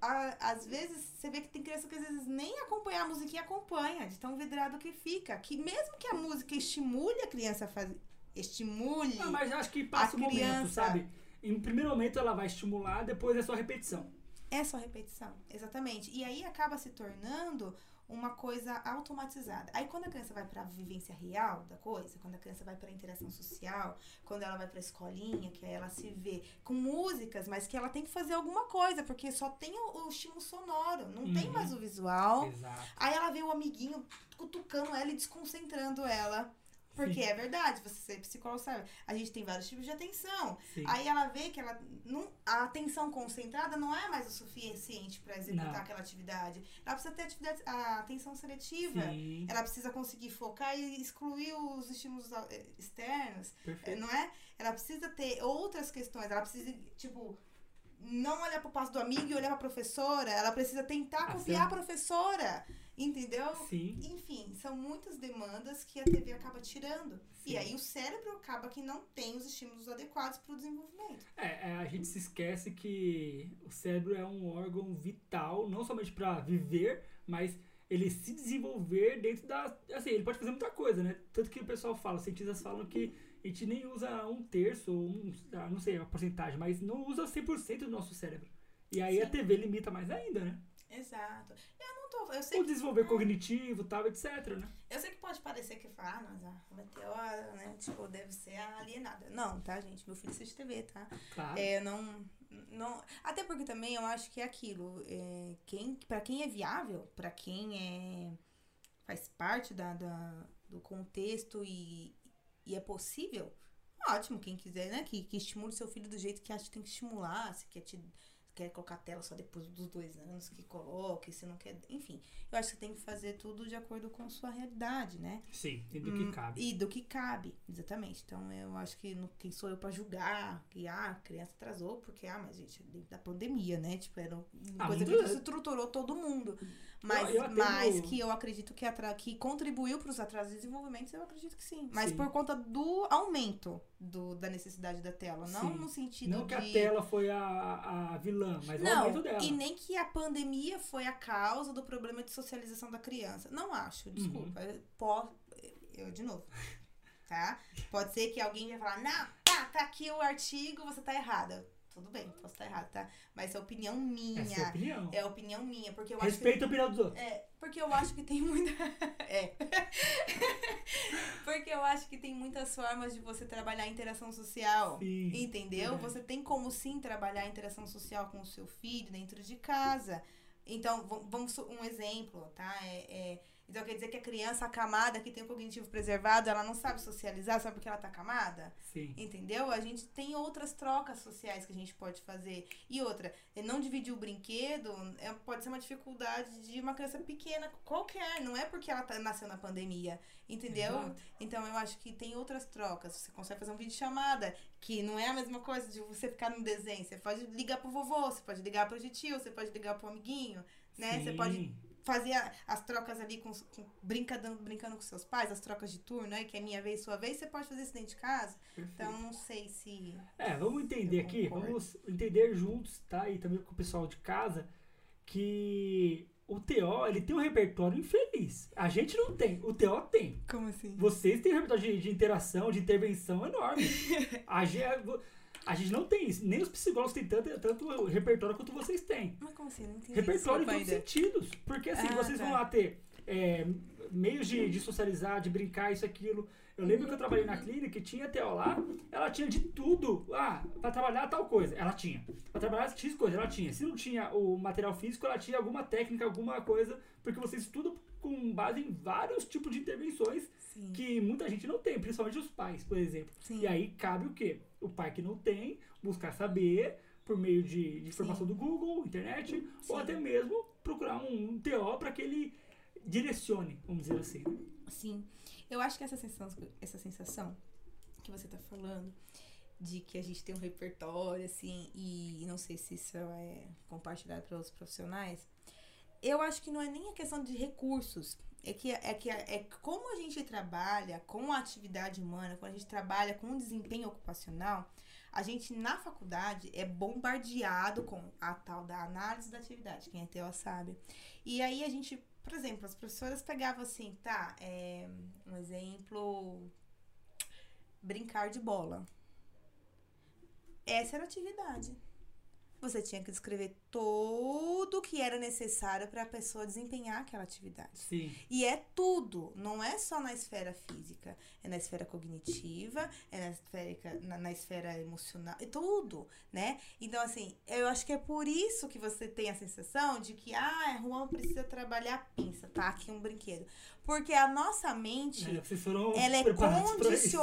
a- às vezes você vê que tem criança que às vezes nem acompanhar a musiquinha acompanha, de tão vidrado que fica. Que mesmo que a música estimule a criança a fazer. Estimule. Ah, mas acho que passa o momento, criança- sabe? Em primeiro momento ela vai estimular, depois é só repetição. É só repetição, exatamente. E aí acaba se tornando uma coisa automatizada. Aí quando a criança vai para a vivência real da coisa, quando a criança vai para a interação social, quando ela vai para a escolinha, que aí ela se vê com músicas, mas que ela tem que fazer alguma coisa, porque só tem o, o estímulo sonoro, não uhum. tem mais o visual. Exato. Aí ela vê o amiguinho cutucando ela e desconcentrando ela. Porque Sim. é verdade, você ser psicólogo sabe. A gente tem vários tipos de atenção. Sim. Aí ela vê que ela não, a atenção concentrada não é mais o suficiente para executar não. aquela atividade. Ela precisa ter atividade, a atenção seletiva. Sim. Ela precisa conseguir focar e excluir os estímulos eh, externos. Perfeito. Não é? Ela precisa ter outras questões. Ela precisa, tipo, não olhar pro passo do amigo e olhar pra professora. Ela precisa tentar ah, copiar a professora. Entendeu? Sim. Enfim, são muitas demandas que a TV acaba tirando. Sim. E aí o cérebro acaba que não tem os estímulos adequados para o desenvolvimento. É, é, a gente se esquece que o cérebro é um órgão vital, não somente para viver, mas ele se desenvolver dentro da. Assim, ele pode fazer muita coisa, né? Tanto que o pessoal fala, os cientistas falam que a gente nem usa um terço, um, ah, não sei a porcentagem, mas não usa 100% do nosso cérebro. E aí Sim. a TV limita mais ainda, né? Exato. Eu não tô. Eu sei o desenvolver que, cognitivo tal, etc, né? Eu sei que pode parecer que fala, ah, mas a meteora, né? Tipo, deve ser alienada. Não, tá, gente? Meu filho assiste TV, tá? Claro. É, não. Não, até porque também eu acho que é aquilo. É, quem, pra quem é viável, pra quem é, faz parte da, da, do contexto e, e é possível, ótimo. Quem quiser, né? Que, que estimule seu filho do jeito que acha que tem que estimular, se quer te quer colocar tela só depois dos dois anos, que coloque, se não quer. Enfim, eu acho que você tem que fazer tudo de acordo com a sua realidade, né? Sim, e do que hum, cabe. E do que cabe, exatamente. Então eu acho que no, quem sou eu para julgar que ah, a criança atrasou, porque, ah, mas gente, dentro da pandemia, né? Tipo, era uma ah, coisa que estruturou todo mundo. Mas, eu, eu mas que eu acredito que, atra que contribuiu para os atrasos de desenvolvimento, eu acredito que sim. Mas sim. por conta do aumento do, da necessidade da tela, não sim. no sentido não de... Não que a tela foi a, a vilã, mas não, o aumento dela. E nem que a pandemia foi a causa do problema de socialização da criança. Não acho, desculpa. Uhum. Pode, eu, de novo, tá? Pode ser que alguém vai falar, não, tá, tá aqui o artigo, você tá errada tudo bem, posso estar errado, tá? Mas é opinião minha. É opinião. É opinião minha, porque eu Respeito acho que... a opinião dos outros. É, porque eu acho que tem muita... é. porque eu acho que tem muitas formas de você trabalhar a interação social, sim, entendeu? É. Você tem como sim trabalhar a interação social com o seu filho dentro de casa. Então, vamos um exemplo, tá? É, é então quer dizer que a criança acamada que tem o cognitivo preservado, ela não sabe socializar, sabe porque ela tá acamada? Sim. Entendeu? A gente tem outras trocas sociais que a gente pode fazer. E outra, é não dividir o brinquedo é, pode ser uma dificuldade de uma criança pequena, qualquer, não é porque ela tá, nasceu na pandemia. Entendeu? Exato. Então eu acho que tem outras trocas. Você consegue fazer um vídeo chamada, que não é a mesma coisa de você ficar no desenho. Você pode ligar pro vovô, você pode ligar pro tio, você pode ligar pro amiguinho, né? Sim. Você pode fazer as trocas ali com, com brincando, brincando com seus pais, as trocas de turno, aí, que é minha vez, sua vez, você pode fazer isso dentro de casa. Perfeito. Então, não sei se. É, vamos entender aqui, vamos entender juntos, tá? E também com o pessoal de casa, que o TO, ele tem um repertório infeliz. A gente não tem, o TO tem. Como assim? Vocês têm um repertório de, de interação, de intervenção enorme. a gente. A gente não tem isso. Nem os psicólogos têm tanto, tanto repertório quanto vocês têm. Mas como assim? Não entendi Repertório em todos os sentidos. Porque assim, ah, vocês tá. vão lá ter é, meios de, de socializar, de brincar, isso, aquilo. Eu lembro que eu trabalhei na clínica e tinha até lá, ela tinha de tudo. Ah, pra trabalhar tal coisa, ela tinha. Pra trabalhar X coisa, ela tinha. Se não tinha o material físico, ela tinha alguma técnica, alguma coisa, porque vocês estudam com base em vários tipos de intervenções Sim. que muita gente não tem, principalmente os pais, por exemplo. Sim. E aí cabe o quê? O pai que não tem, buscar saber por meio de, de informação Sim. do Google, internet, ou até mesmo procurar um, um TO para que ele direcione, vamos dizer assim. Sim. Eu acho que essa sensação, essa sensação que você está falando de que a gente tem um repertório, assim, e não sei se isso é compartilhado para outros profissionais, eu acho que não é nem a questão de recursos. É que, é que é como a gente trabalha com a atividade humana, quando a gente trabalha com o desempenho ocupacional, a gente na faculdade é bombardeado com a tal da análise da atividade, quem é teu sabe. E aí a gente, por exemplo, as professoras pegavam assim, tá, é, um exemplo, brincar de bola. Essa era a atividade. você tinha que descrever tudo que era necessário para a pessoa desempenhar aquela atividade. Sim. E é tudo, não é só na esfera física, é na esfera cognitiva, é na esfera, na, na esfera emocional, é tudo, né? Então, assim, eu acho que é por isso que você tem a sensação de que, ah, Juan precisa trabalhar a pinça, tá? Aqui um brinquedo. Porque a nossa mente, É, ela é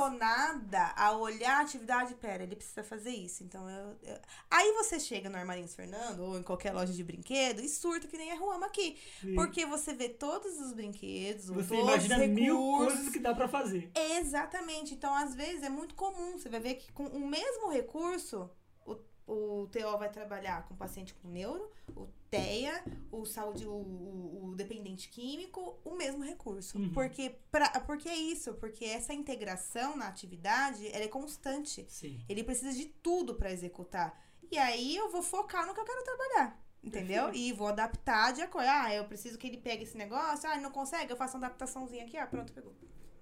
condicionada a olhar a atividade, pera, ele precisa fazer isso. Então eu, eu- Aí você chega no Armarinhos Fernando ou em qualquer loja de brinquedo e surta que nem a Ruama aqui. Sim. Porque você vê todos os brinquedos, Você todos imagina os mil recursos. coisas que dá pra fazer. Exatamente. Então, às vezes, é muito comum. Você vai ver que com o mesmo recurso, o, o TO vai trabalhar com o paciente com neuro, o TEA, o saúde, o, o, o dependente químico, o mesmo recurso. Uhum. Porque, pra, porque é isso, porque essa integração na atividade, ela é constante. Sim. Ele precisa de tudo para executar. E aí eu vou focar no que eu quero trabalhar. Entendeu? E vou adaptar de acordo. Ah, eu preciso que ele pegue esse negócio. Ah, ele não consegue, eu faço uma adaptaçãozinha aqui. Ah, pronto, pegou.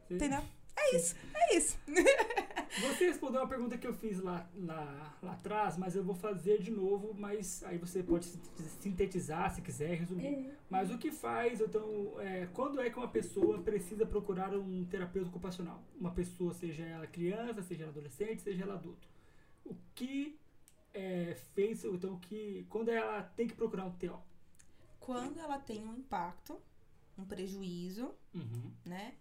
Entendeu? É isso, é isso. Você respondeu uma pergunta que eu fiz lá, lá, lá atrás, mas eu vou fazer de novo, mas aí você pode sintetizar se quiser, resumir. Mas o que faz, então, é, quando é que uma pessoa precisa procurar um terapeuta ocupacional? Uma pessoa, seja ela criança, seja ela adolescente, seja ela adulto. O que é, fez, então, que, quando ela tem que procurar um TO? Quando ela tem um impacto, um prejuízo, Uhum. né?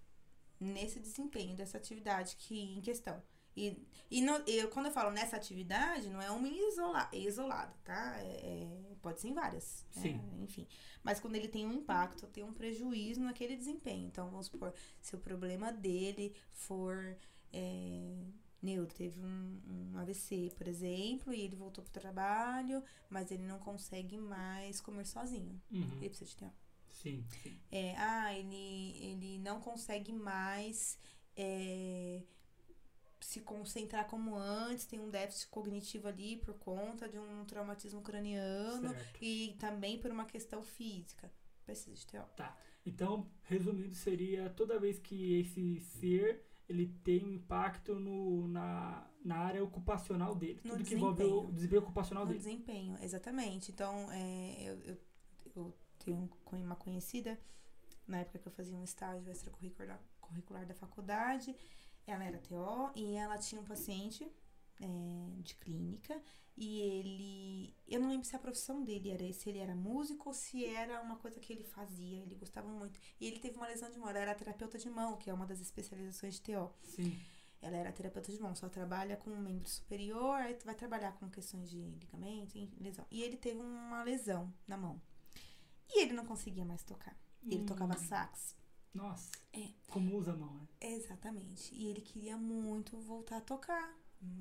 Nesse desempenho dessa atividade que em questão. E, e eu, quando eu falo nessa atividade, não é uma isola, isolada, tá? É, é- pode ser em várias. né? Sim. Enfim. Mas quando ele tem um impacto, tem um prejuízo naquele desempenho. Então, vamos supor, se o problema dele for. É, neuro, teve um, um AVC, por exemplo, e ele voltou pro trabalho, mas ele não consegue mais comer sozinho. Uhum. Ele precisa de tempo. Sim, sim. É, ah, ele, ele não consegue mais é, se concentrar como antes, tem um déficit cognitivo ali por conta de um traumatismo craniano Certo. e também por uma questão física. Precisa de TO. Então, resumindo, seria toda vez que esse ser ele tem um impacto no, na, na área ocupacional dele. No tudo que envolve o desempenho. ocupacional No dele. desempenho, exatamente. Então, é, eu, eu, eu tenho uma conhecida, na época que eu fazia um estágio extracurricular curricular da faculdade, ela era TO e ela tinha um paciente é, de clínica e ele. Eu não lembro se a profissão dele era se ele era músico ou se era uma coisa que ele fazia, ele gostava muito. E ele teve uma lesão de mão, ela era terapeuta de mão, que é uma das especializações de TO. Sim. Ela era terapeuta de mão, só trabalha com um membro superior, aí vai trabalhar com questões de ligamento, lesão. E ele teve uma lesão na mão. E ele não conseguia mais tocar. Ele Hum, tocava sax. Nossa. É. Como usa a mão, né? Exatamente. E ele queria muito voltar a tocar.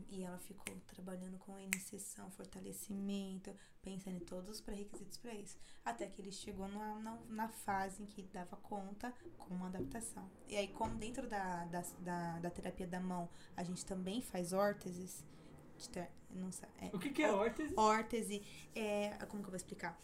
E ela ficou trabalhando com iniciação, fortalecimento, pensando em todos os pré-requisitos para isso. Até que ele chegou na, na, na fase em que dava conta com uma adaptação. E aí, como dentro da, da, da, da terapia da mão a gente também faz órteses, não sei, é, O que, que é órtese? órtese, é, como que eu vou explicar?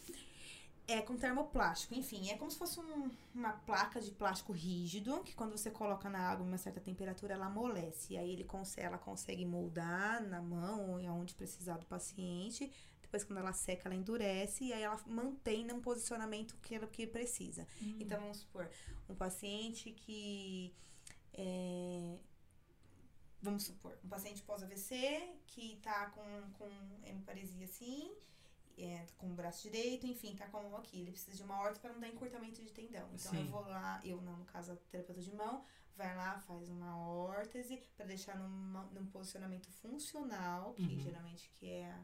É com termoplástico, enfim, é como se fosse um- uma placa de plástico rígido, que quando você coloca na água em uma certa temperatura, ela amolece. E aí ele conse- ela consegue moldar na mão ou aonde precisar do paciente. Depois, quando ela seca, ela endurece e aí ela mantém num posicionamento que ela que precisa. Hum. Então, vamos supor, um paciente que. é, vamos supor, um paciente pós-AVC que tá com, com hemiparesia assim, é, com o braço direito, enfim, tá com a mão aqui. Ele precisa de uma órtese para não dar encurtamento de tendão. Então, eu Sim. vou lá, eu não, no caso, a terapeuta de mão, vai lá, faz uma órtese para deixar numa, num posicionamento funcional, que Uhum. geralmente que é a,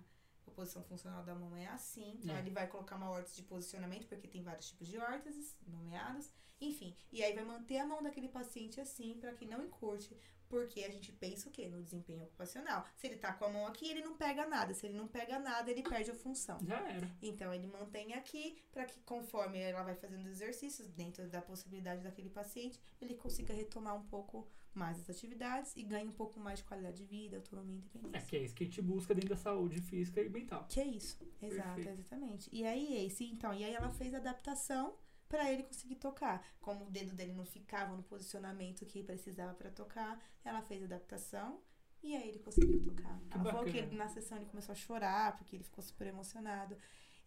a posição funcional da mão é assim. Então, É. ele vai colocar uma órtese de posicionamento, porque tem vários tipos de órteses nomeadas. Enfim, e aí vai manter a mão daquele paciente assim, para que não encurte. Porque a gente pensa o quê? No desempenho ocupacional. Se ele tá com a mão aqui, ele não pega nada. Se ele não pega nada, ele perde a função. Já era. Então ele mantém aqui para que conforme ela vai fazendo exercícios dentro da possibilidade daquele paciente, ele consiga retomar um pouco mais as atividades e ganhe um pouco mais de qualidade de vida, autonomia e É independência. que é isso que a gente busca dentro da saúde física e mental. Que é isso. Exato, Perfeito. exatamente. E aí esse, então, e aí ela fez a adaptação para ele conseguir tocar. Como o dedo dele não ficava no posicionamento que precisava para tocar, ela fez a adaptação E aí ele conseguiu tocar. Que Ela falou que ele, na sessão ele começou a chorar, porque ele ficou super emocionado.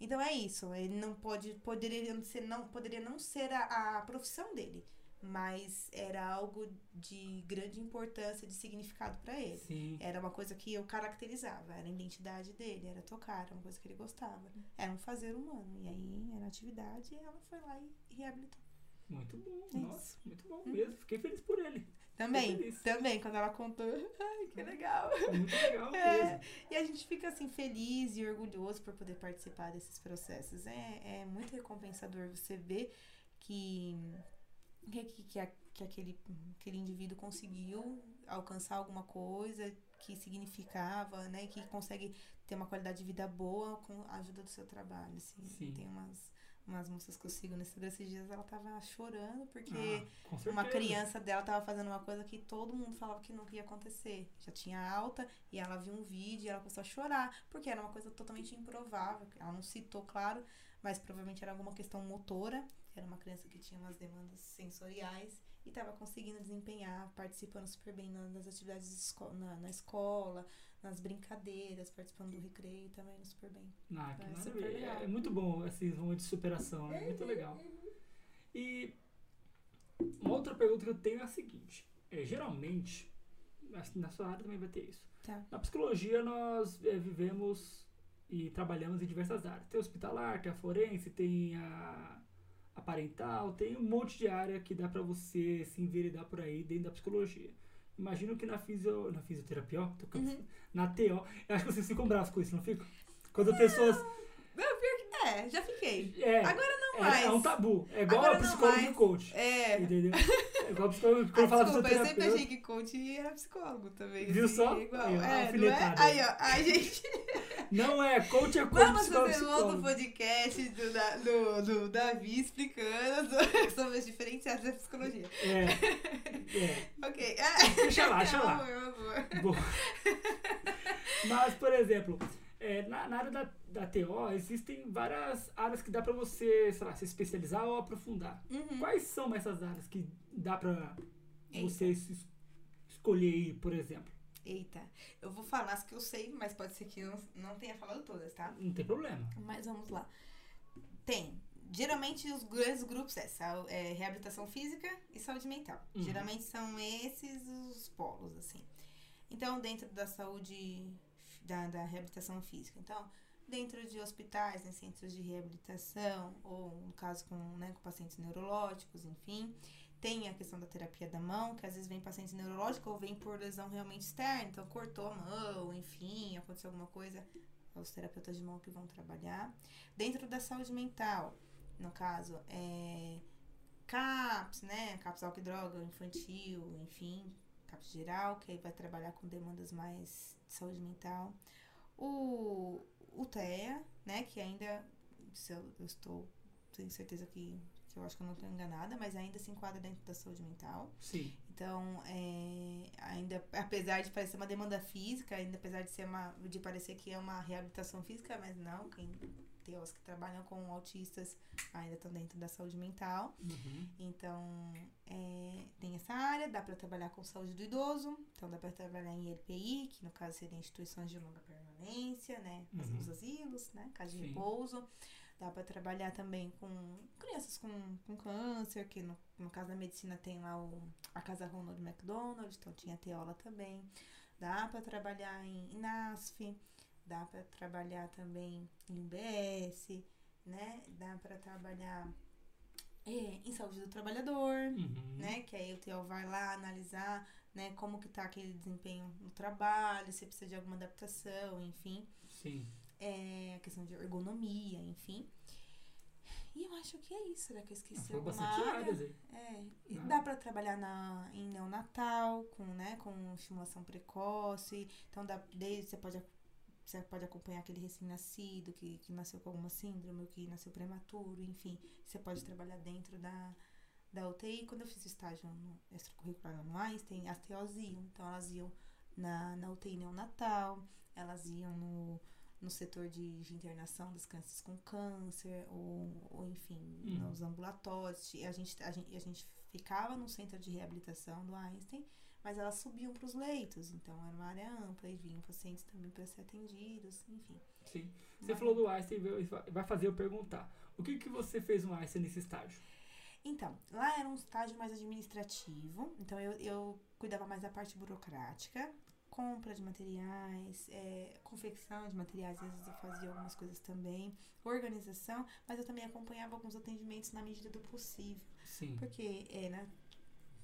Então é isso, ele não pode, poderia não ser, não, poderia não ser a, a profissão dele, mas era algo de grande importância, de significado pra ele. Sim. Era uma coisa que eu caracterizava, era a identidade dele, era tocar, era uma coisa que ele gostava. Era um fazer humano. E aí era atividade e ela foi lá e reabilitou. Muito bom. É Nossa, muito bom Hum. mesmo. Fiquei feliz por ele. Também, também, quando ela contou, ai, que legal. Foi muito legal É, mesmo. e a gente fica assim feliz e orgulhoso por poder participar desses processos. É, é muito recompensador você ver que, que, que, que, a- que aquele, aquele indivíduo conseguiu alcançar alguma coisa que significava, né? Que consegue ter uma qualidade de vida boa com a ajuda do seu trabalho. Assim. Sim. Tem umas, umas moças que eu sigo no Instagram esses dias, ela tava chorando porque Ah, uma criança dela tava fazendo uma coisa que todo mundo falava que não ia acontecer. Já tinha alta e ela viu um vídeo e ela começou a chorar, porque era uma coisa totalmente improvável. Ela não citou, claro, mas provavelmente era alguma questão motora. Era uma criança que tinha umas demandas sensoriais e estava conseguindo desempenhar, participando super bem na- nas atividades esco- na, na escola, nas brincadeiras, participando do recreio também super bem. Ah, que É maravilha. super legal. É, é muito bom esses momentos de superação, é muito legal. E uma outra pergunta que eu tenho é a seguinte: é, geralmente, assim, na sua área também vai ter isso. Tá. Na psicologia, nós é, vivemos e trabalhamos em diversas áreas. Tem hospitalar, tem a forense, tem a, a parental, tem um monte de área que dá pra você se enveredar por aí dentro da psicologia. Imagino que na, fisio, na fisioterapia, ó, tô Uhum. na TO, eu acho que vocês ficam bravos com isso, não ficam? Quando pessoas. É, já fiquei. É, Agora não é, mais. é um tabu. É igual Agora a psicólogo e coach. É. Entendeu? Igual a psicólogo. Quando Ah, fala desculpa, eu sempre achei que coach era psicólogo também. Viu assim, só? Igual. Aí, é, não é? Aí, ó. Ai, gente, Não é coach, é coach, vamos psicólogo, fazer um outro podcast do, da- do, do Davi explicando sobre as diferenciais da psicologia. É. é. Ok. Deixa lá, deixa lá. Amor, amor. Bom. Mas, por exemplo, é, na, na área da, da TO, existem várias áreas que dá pra você, sei lá, se especializar ou aprofundar. Uhum. Quais são essas áreas que dá pra Eita. você es- escolher aí, por exemplo? Eita, eu vou falar as que eu sei, mas pode ser que eu não tenha falado todas, tá? Não tem problema. Mas vamos lá. Tem. Geralmente os grandes grupos é, é reabilitação física e saúde mental. Uhum. Geralmente são esses os polos, assim. Então, dentro da saúde, da, da reabilitação física. Então, dentro de hospitais, em centros de reabilitação, ou no caso com, né, com pacientes neurológicos, enfim. Tem a questão da terapia da mão, que às vezes vem paciente neurológico ou vem por lesão realmente externa, então cortou a mão, enfim, aconteceu alguma coisa, os terapeutas de mão que vão trabalhar. Dentro da saúde mental, no caso, é CAPS, né? CAPS álcool droga, infantil, enfim, CAPS geral, que aí vai trabalhar com demandas mais de saúde mental. O, o TEA, né? Que ainda, se eu, eu estou, tenho certeza que eu acho que eu não estou enganada, mas ainda se enquadra dentro da saúde mental. Sim. Então, é, ainda, apesar de parecer uma demanda física, ainda apesar de ser uma, de parecer que é uma reabilitação física, mas não, quem tem os que trabalham com autistas ainda estão dentro da saúde mental. Uhum. Então, é, tem essa área, dá para trabalhar com saúde do idoso, então dá para trabalhar em LPI, que no caso seria instituições de longa permanência, né, os- Uhum. os asilos, né, casa de repouso. Dá para trabalhar também com crianças com, com câncer, que no, no caso da medicina tem lá o, a Casa Ronald McDonald, então tinha teola também. Dá para trabalhar em INASF, dá para trabalhar também em UBS, né? Dá para trabalhar é, em saúde do trabalhador, Uhum. né? Que aí o TEL vai lá analisar, né, como que tá aquele desempenho no trabalho, se precisa de alguma adaptação, enfim Sim. É, a questão de ergonomia, enfim. E eu acho que é isso. Será que eu esqueci Foi alguma área? áreas aí. É, Ah. dá pra trabalhar na, em neonatal, com, né, com estimulação precoce. Então, dá, desde, você, pode, você pode acompanhar aquele recém-nascido que, que nasceu com alguma síndrome, que nasceu prematuro, enfim. Você pode trabalhar dentro da, da UTI. Quando eu fiz estágio no extracurricular no Einstein, as TOs iam. Então, elas iam na, na UTI neonatal, elas iam no, no setor de, de internação das crianças com câncer, ou, ou enfim, Hum. nos ambulatórios. A gente, a, gente, a gente ficava no centro de reabilitação do Einstein, mas elas subiam para os leitos, então era uma área ampla e vinham pacientes também para ser atendidos, enfim. Sim. Você falou do Einstein, vai fazer eu perguntar. O que, que você fez no Einstein nesse estágio? Então, lá era um estágio mais administrativo, então eu, eu cuidava mais da parte burocrática, compra de materiais, é, confecção de materiais, às vezes eu fazia algumas coisas também, organização, mas eu também acompanhava alguns atendimentos na medida do possível. Sim. Porque é, né,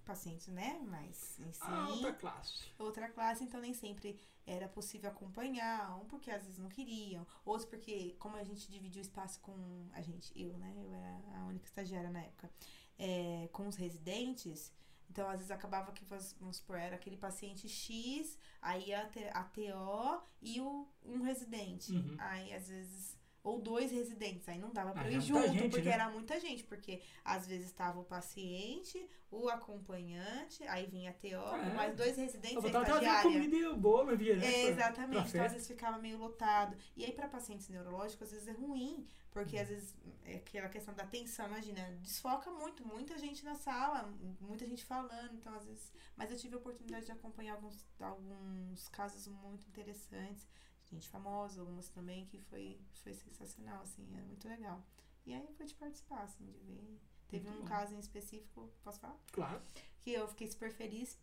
pacientes, né? Mas em si. Ah, outra classe. Outra classe, então nem sempre era possível acompanhar, um porque às vezes não queriam, outros porque, como a gente dividiu o espaço com a gente, eu, né? Eu era a única estagiária na época, é, com os residentes. Então, às vezes acabava que, vamos supor, era aquele paciente X, aí a, a TO e o, um residente. Uhum. Aí, às vezes, ou dois residentes. Aí não dava pra Ah, ir é junto, gente, porque né? era muita gente. Porque às vezes estava o paciente, o acompanhante, aí vinha a TO, É. mais dois residentes Eu a vou trazer estagiária. comida e o bolo, né? refrigerante. É, exatamente. Então, às vezes ficava meio lotado. E aí, para pacientes neurológicos, às vezes é ruim, porque Uhum. às vezes é aquela questão da atenção, imagina, desfoca muito, muita gente na sala, muita gente falando, então às vezes. Mas eu tive a oportunidade de acompanhar alguns, alguns casos muito interessantes, gente famosa, algumas também, que foi, foi sensacional, assim, era muito legal. E aí foi de participar, assim, de ver. Teve Muito um bom. caso em específico, posso falar? Claro. que eu fiquei super feliz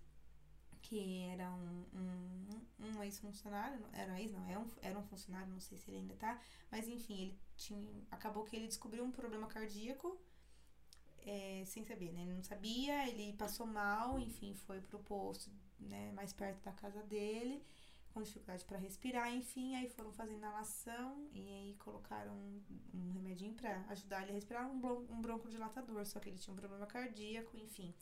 que era um, um, um ex-funcionário, era ex, não, era um, era um funcionário, não sei se ele ainda tá, mas enfim, ele tinha, acabou que ele descobriu um problema cardíaco é, sem saber, né, ele não sabia, ele passou mal, enfim, foi pro posto, né, mais perto da casa dele, com dificuldade para respirar, enfim, aí foram fazer inalação e aí colocaram um, um remedinho para ajudar ele a respirar, um, bron um broncodilatador, só que ele tinha um problema cardíaco, enfim.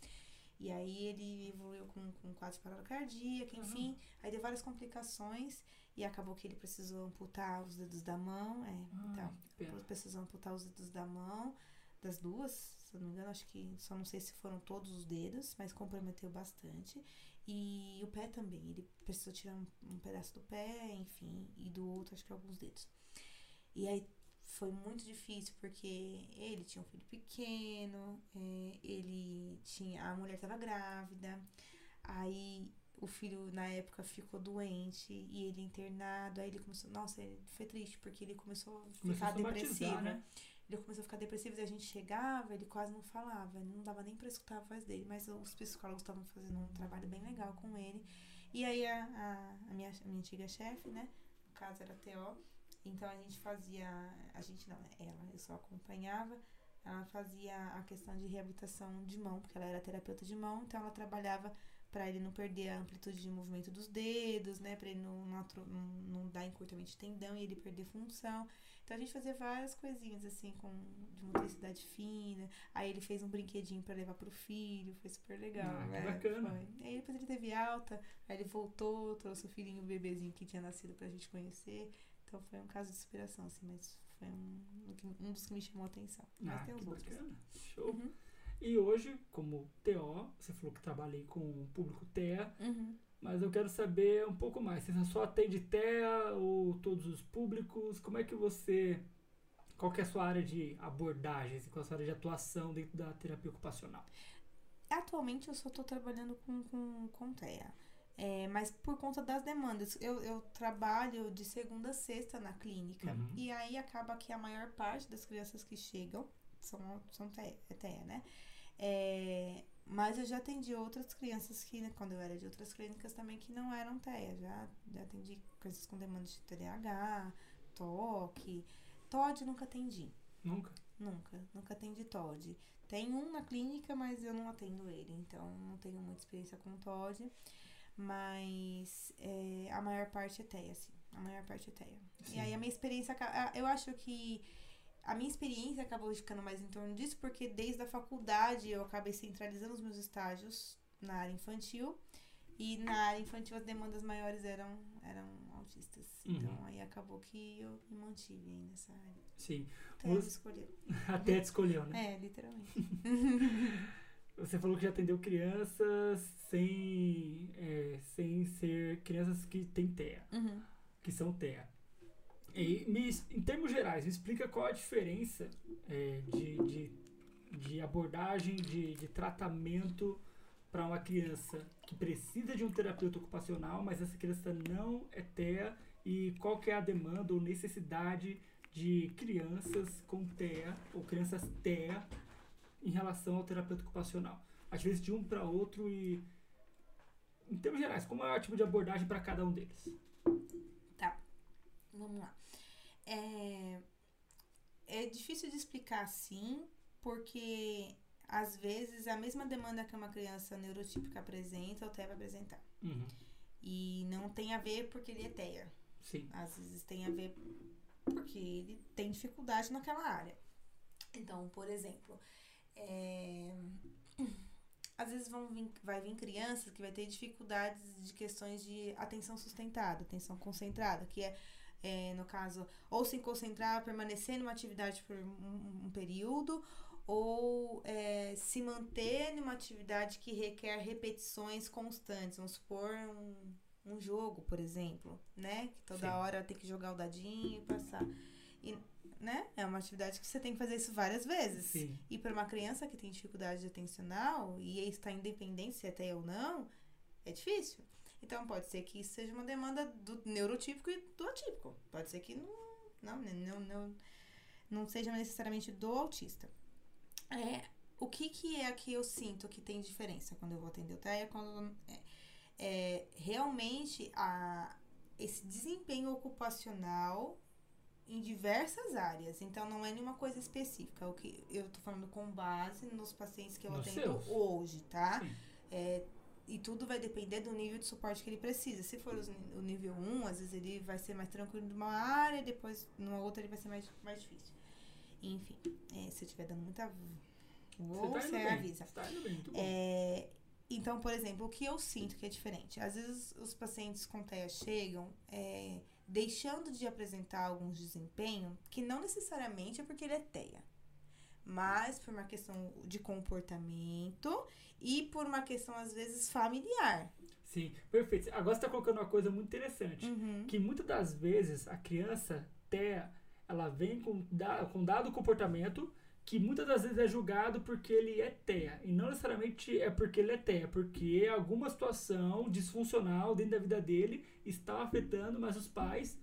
E aí ele evoluiu com, com quadro de parada cardíaca, enfim. Aí deu várias complicações e acabou que ele precisou amputar os dedos da mão. É, Ah, então, precisou amputar os dedos da mão, das duas, se eu não me engano, acho que só não sei se foram todos os dedos, mas comprometeu bastante. E o pé também, ele precisou tirar um, um pedaço do pé, enfim, e do outro, acho que alguns dedos. E aí foi muito difícil porque ele tinha um filho pequeno, é, ele tinha. A mulher estava grávida, aí o filho na época ficou doente e ele internado, aí ele começou. Nossa, ele foi triste porque ele começou a Começou ficar a somatizar, depressivo. né? Ele começou a ficar depressivo e a gente chegava, ele quase não falava, não dava nem pra escutar a voz dele, mas os psicólogos estavam fazendo um trabalho bem legal com ele. E aí a, a, a minha, a minha antiga chefe, né, no caso era a TO, então a gente fazia, a gente não, né, ela, eu só acompanhava, ela fazia a questão de reabilitação de mão, porque ela era terapeuta de mão, então ela trabalhava para ele não perder a amplitude de movimento dos dedos, né, para ele não, não, não dar encurtamento de tendão e ele perder função. Então a gente fazia várias coisinhas assim com de motricidade fina. Aí ele fez um brinquedinho pra levar pro filho, foi super legal. Ah, né? bacana. Foi. Aí depois ele teve alta, aí ele voltou, trouxe o filhinho, o bebezinho que tinha nascido pra gente conhecer. Então foi um caso de superação, assim, mas foi um, um dos que me chamou a atenção. Mas Ah, tem que os outros. bacana. Show. Uhum, E hoje, como TO, você falou que trabalhei com o público TEA, uhum. Mas eu quero saber um pouco mais. Você só atende TEA ou todos os públicos? Como é que você. Qual que é a sua área de abordagens e qual é a sua área de atuação dentro da terapia ocupacional? Atualmente eu só tô trabalhando com, com, com TEA. É, mas por conta das demandas, eu, eu trabalho de segunda a sexta na clínica. Uhum. E aí acaba que a maior parte das crianças que chegam são, são TEA, é TEA, né? É, mas eu já atendi outras crianças que, né, quando eu era de outras clínicas também, que não eram TEA. Já, já atendi crianças com demandas de TDAH, TOC. TOD nunca atendi. Nunca? Nunca, nunca atendi TOD. Tem um na clínica, mas eu não atendo ele, então não tenho muita experiência com TOD. Mas é, a maior parte é TEA, sim. A maior parte é TEA. Sim. E aí a minha experiência, eu acho que a minha experiência acabou ficando mais em torno disso, porque desde a faculdade eu acabei centralizando os meus estágios na área infantil. E na área infantil as demandas maiores eram, eram autistas. Uhum. Então aí acabou que eu me mantive aí nessa área. Sim. Até Você- escolher. Até te escolheu, né? É, literalmente. Você falou que já atendeu crianças sem, é, sem ser crianças que têm TEA, Uhum. que são TEA. E me, em termos gerais, me explica qual a diferença é, de, de, de abordagem, de, de tratamento para uma criança que precisa de um terapeuta ocupacional, mas essa criança não é TEA e qual que é a demanda ou necessidade de crianças com TEA ou crianças TEA em relação ao terapeuta ocupacional. Às vezes de um para outro e em termos gerais, como é o tipo de abordagem para cada um deles? Vamos lá. É, é difícil de explicar assim, porque às vezes a mesma demanda que uma criança neurotípica apresenta, o TEA vai apresentar. Uhum. E não tem a ver porque ele é TEA. Sim. Às vezes tem a ver porque ele tem dificuldade naquela área. Então, por exemplo, é, às vezes vão vir, vai vir crianças que vai ter dificuldades de questões de atenção sustentada, atenção concentrada, que é, é no caso, ou se concentrar, permanecer numa atividade por um, um período, ou é, se manter numa atividade que requer repetições constantes. Vamos supor um, um jogo, por exemplo, né? Que toda Sim. hora tem que jogar o dadinho e passar. E, né? É uma atividade que você tem que fazer isso várias vezes. Sim. E para uma criança que tem dificuldade atencional e está independente se até ou não, é difícil. Então pode ser que isso seja uma demanda do neurotípico e do atípico. Pode ser que não, não, não, não, não seja necessariamente do autista. É, o que, que é que eu sinto que tem diferença quando eu vou atender o TEA? Quando é, é, realmente a, esse desempenho ocupacional em diversas áreas. Então não é nenhuma coisa específica. O que eu tô falando com base nos pacientes que eu Nos atendo seus. hoje, tá? Sim. É, e tudo vai depender do nível de suporte que ele precisa. Se for o nível 1, às vezes ele vai ser mais tranquilo numa área, depois numa outra ele vai ser mais, mais difícil. Enfim, é, se eu estiver dando muita. Ou Você tá você bem. avisa. Tá bem. É, então, por exemplo, o que eu sinto que é diferente? Às vezes os pacientes com TEA chegam é, deixando de apresentar alguns desempenho que não necessariamente é porque ele é TEA, mas por uma questão de comportamento e por uma questão, às vezes, familiar. Sim, perfeito. Agora você está colocando uma coisa muito interessante. Uhum. Que muitas das vezes a criança TEA, ela vem com, da, com dado comportamento que muitas das vezes é julgado porque ele é TEA. E não necessariamente é porque ele é TEA, porque alguma situação disfuncional dentro da vida dele está afetando, mas os pais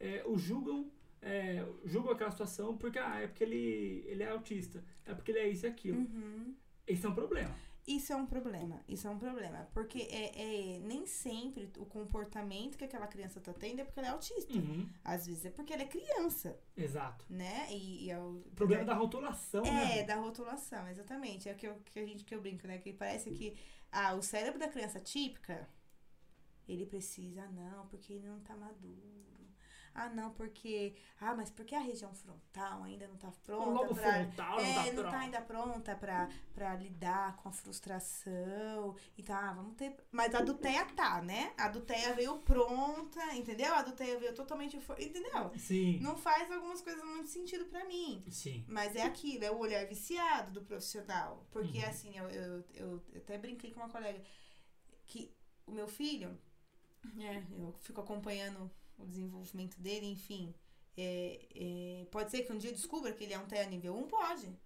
é, o julgam, é, julgam aquela situação porque ah, é porque ele, ele é autista, é porque ele é isso e aquilo. Uhum. Esse é um problema. Isso é um problema, isso é um problema. Porque é, é nem sempre o comportamento que aquela criança tá tendo é porque ela é autista. Uhum, Às vezes é porque ela é criança, exato. né? E, e é o problema da rotulação, É, né? da rotulação, exatamente. É o que, eu, que a gente que eu brinco, né? Que parece que ah, o cérebro da criança típica, ele precisa, ah, não, porque ele não tá maduro. Ah, não, porque. Ah, mas porque a região frontal ainda não tá pronta. o lobo pra- frontal não é, tá não pronto. tá ainda pronta pra, pra lidar com a frustração. Então, ah, vamos ter. Mas a do TEA tá, né? A do TEA veio pronta, entendeu? A do TEA veio totalmente. Entendeu? Sim, Não faz algumas coisas muito sentido pra mim. sim. Mas é aquilo, é o olhar viciado do profissional. Porque, Uhum. assim, eu, eu, eu até brinquei com uma colega que o meu filho, né, eu fico acompanhando o desenvolvimento dele, enfim. é, é, pode ser que um dia descubra que ele é um TEA nível 1? Pode.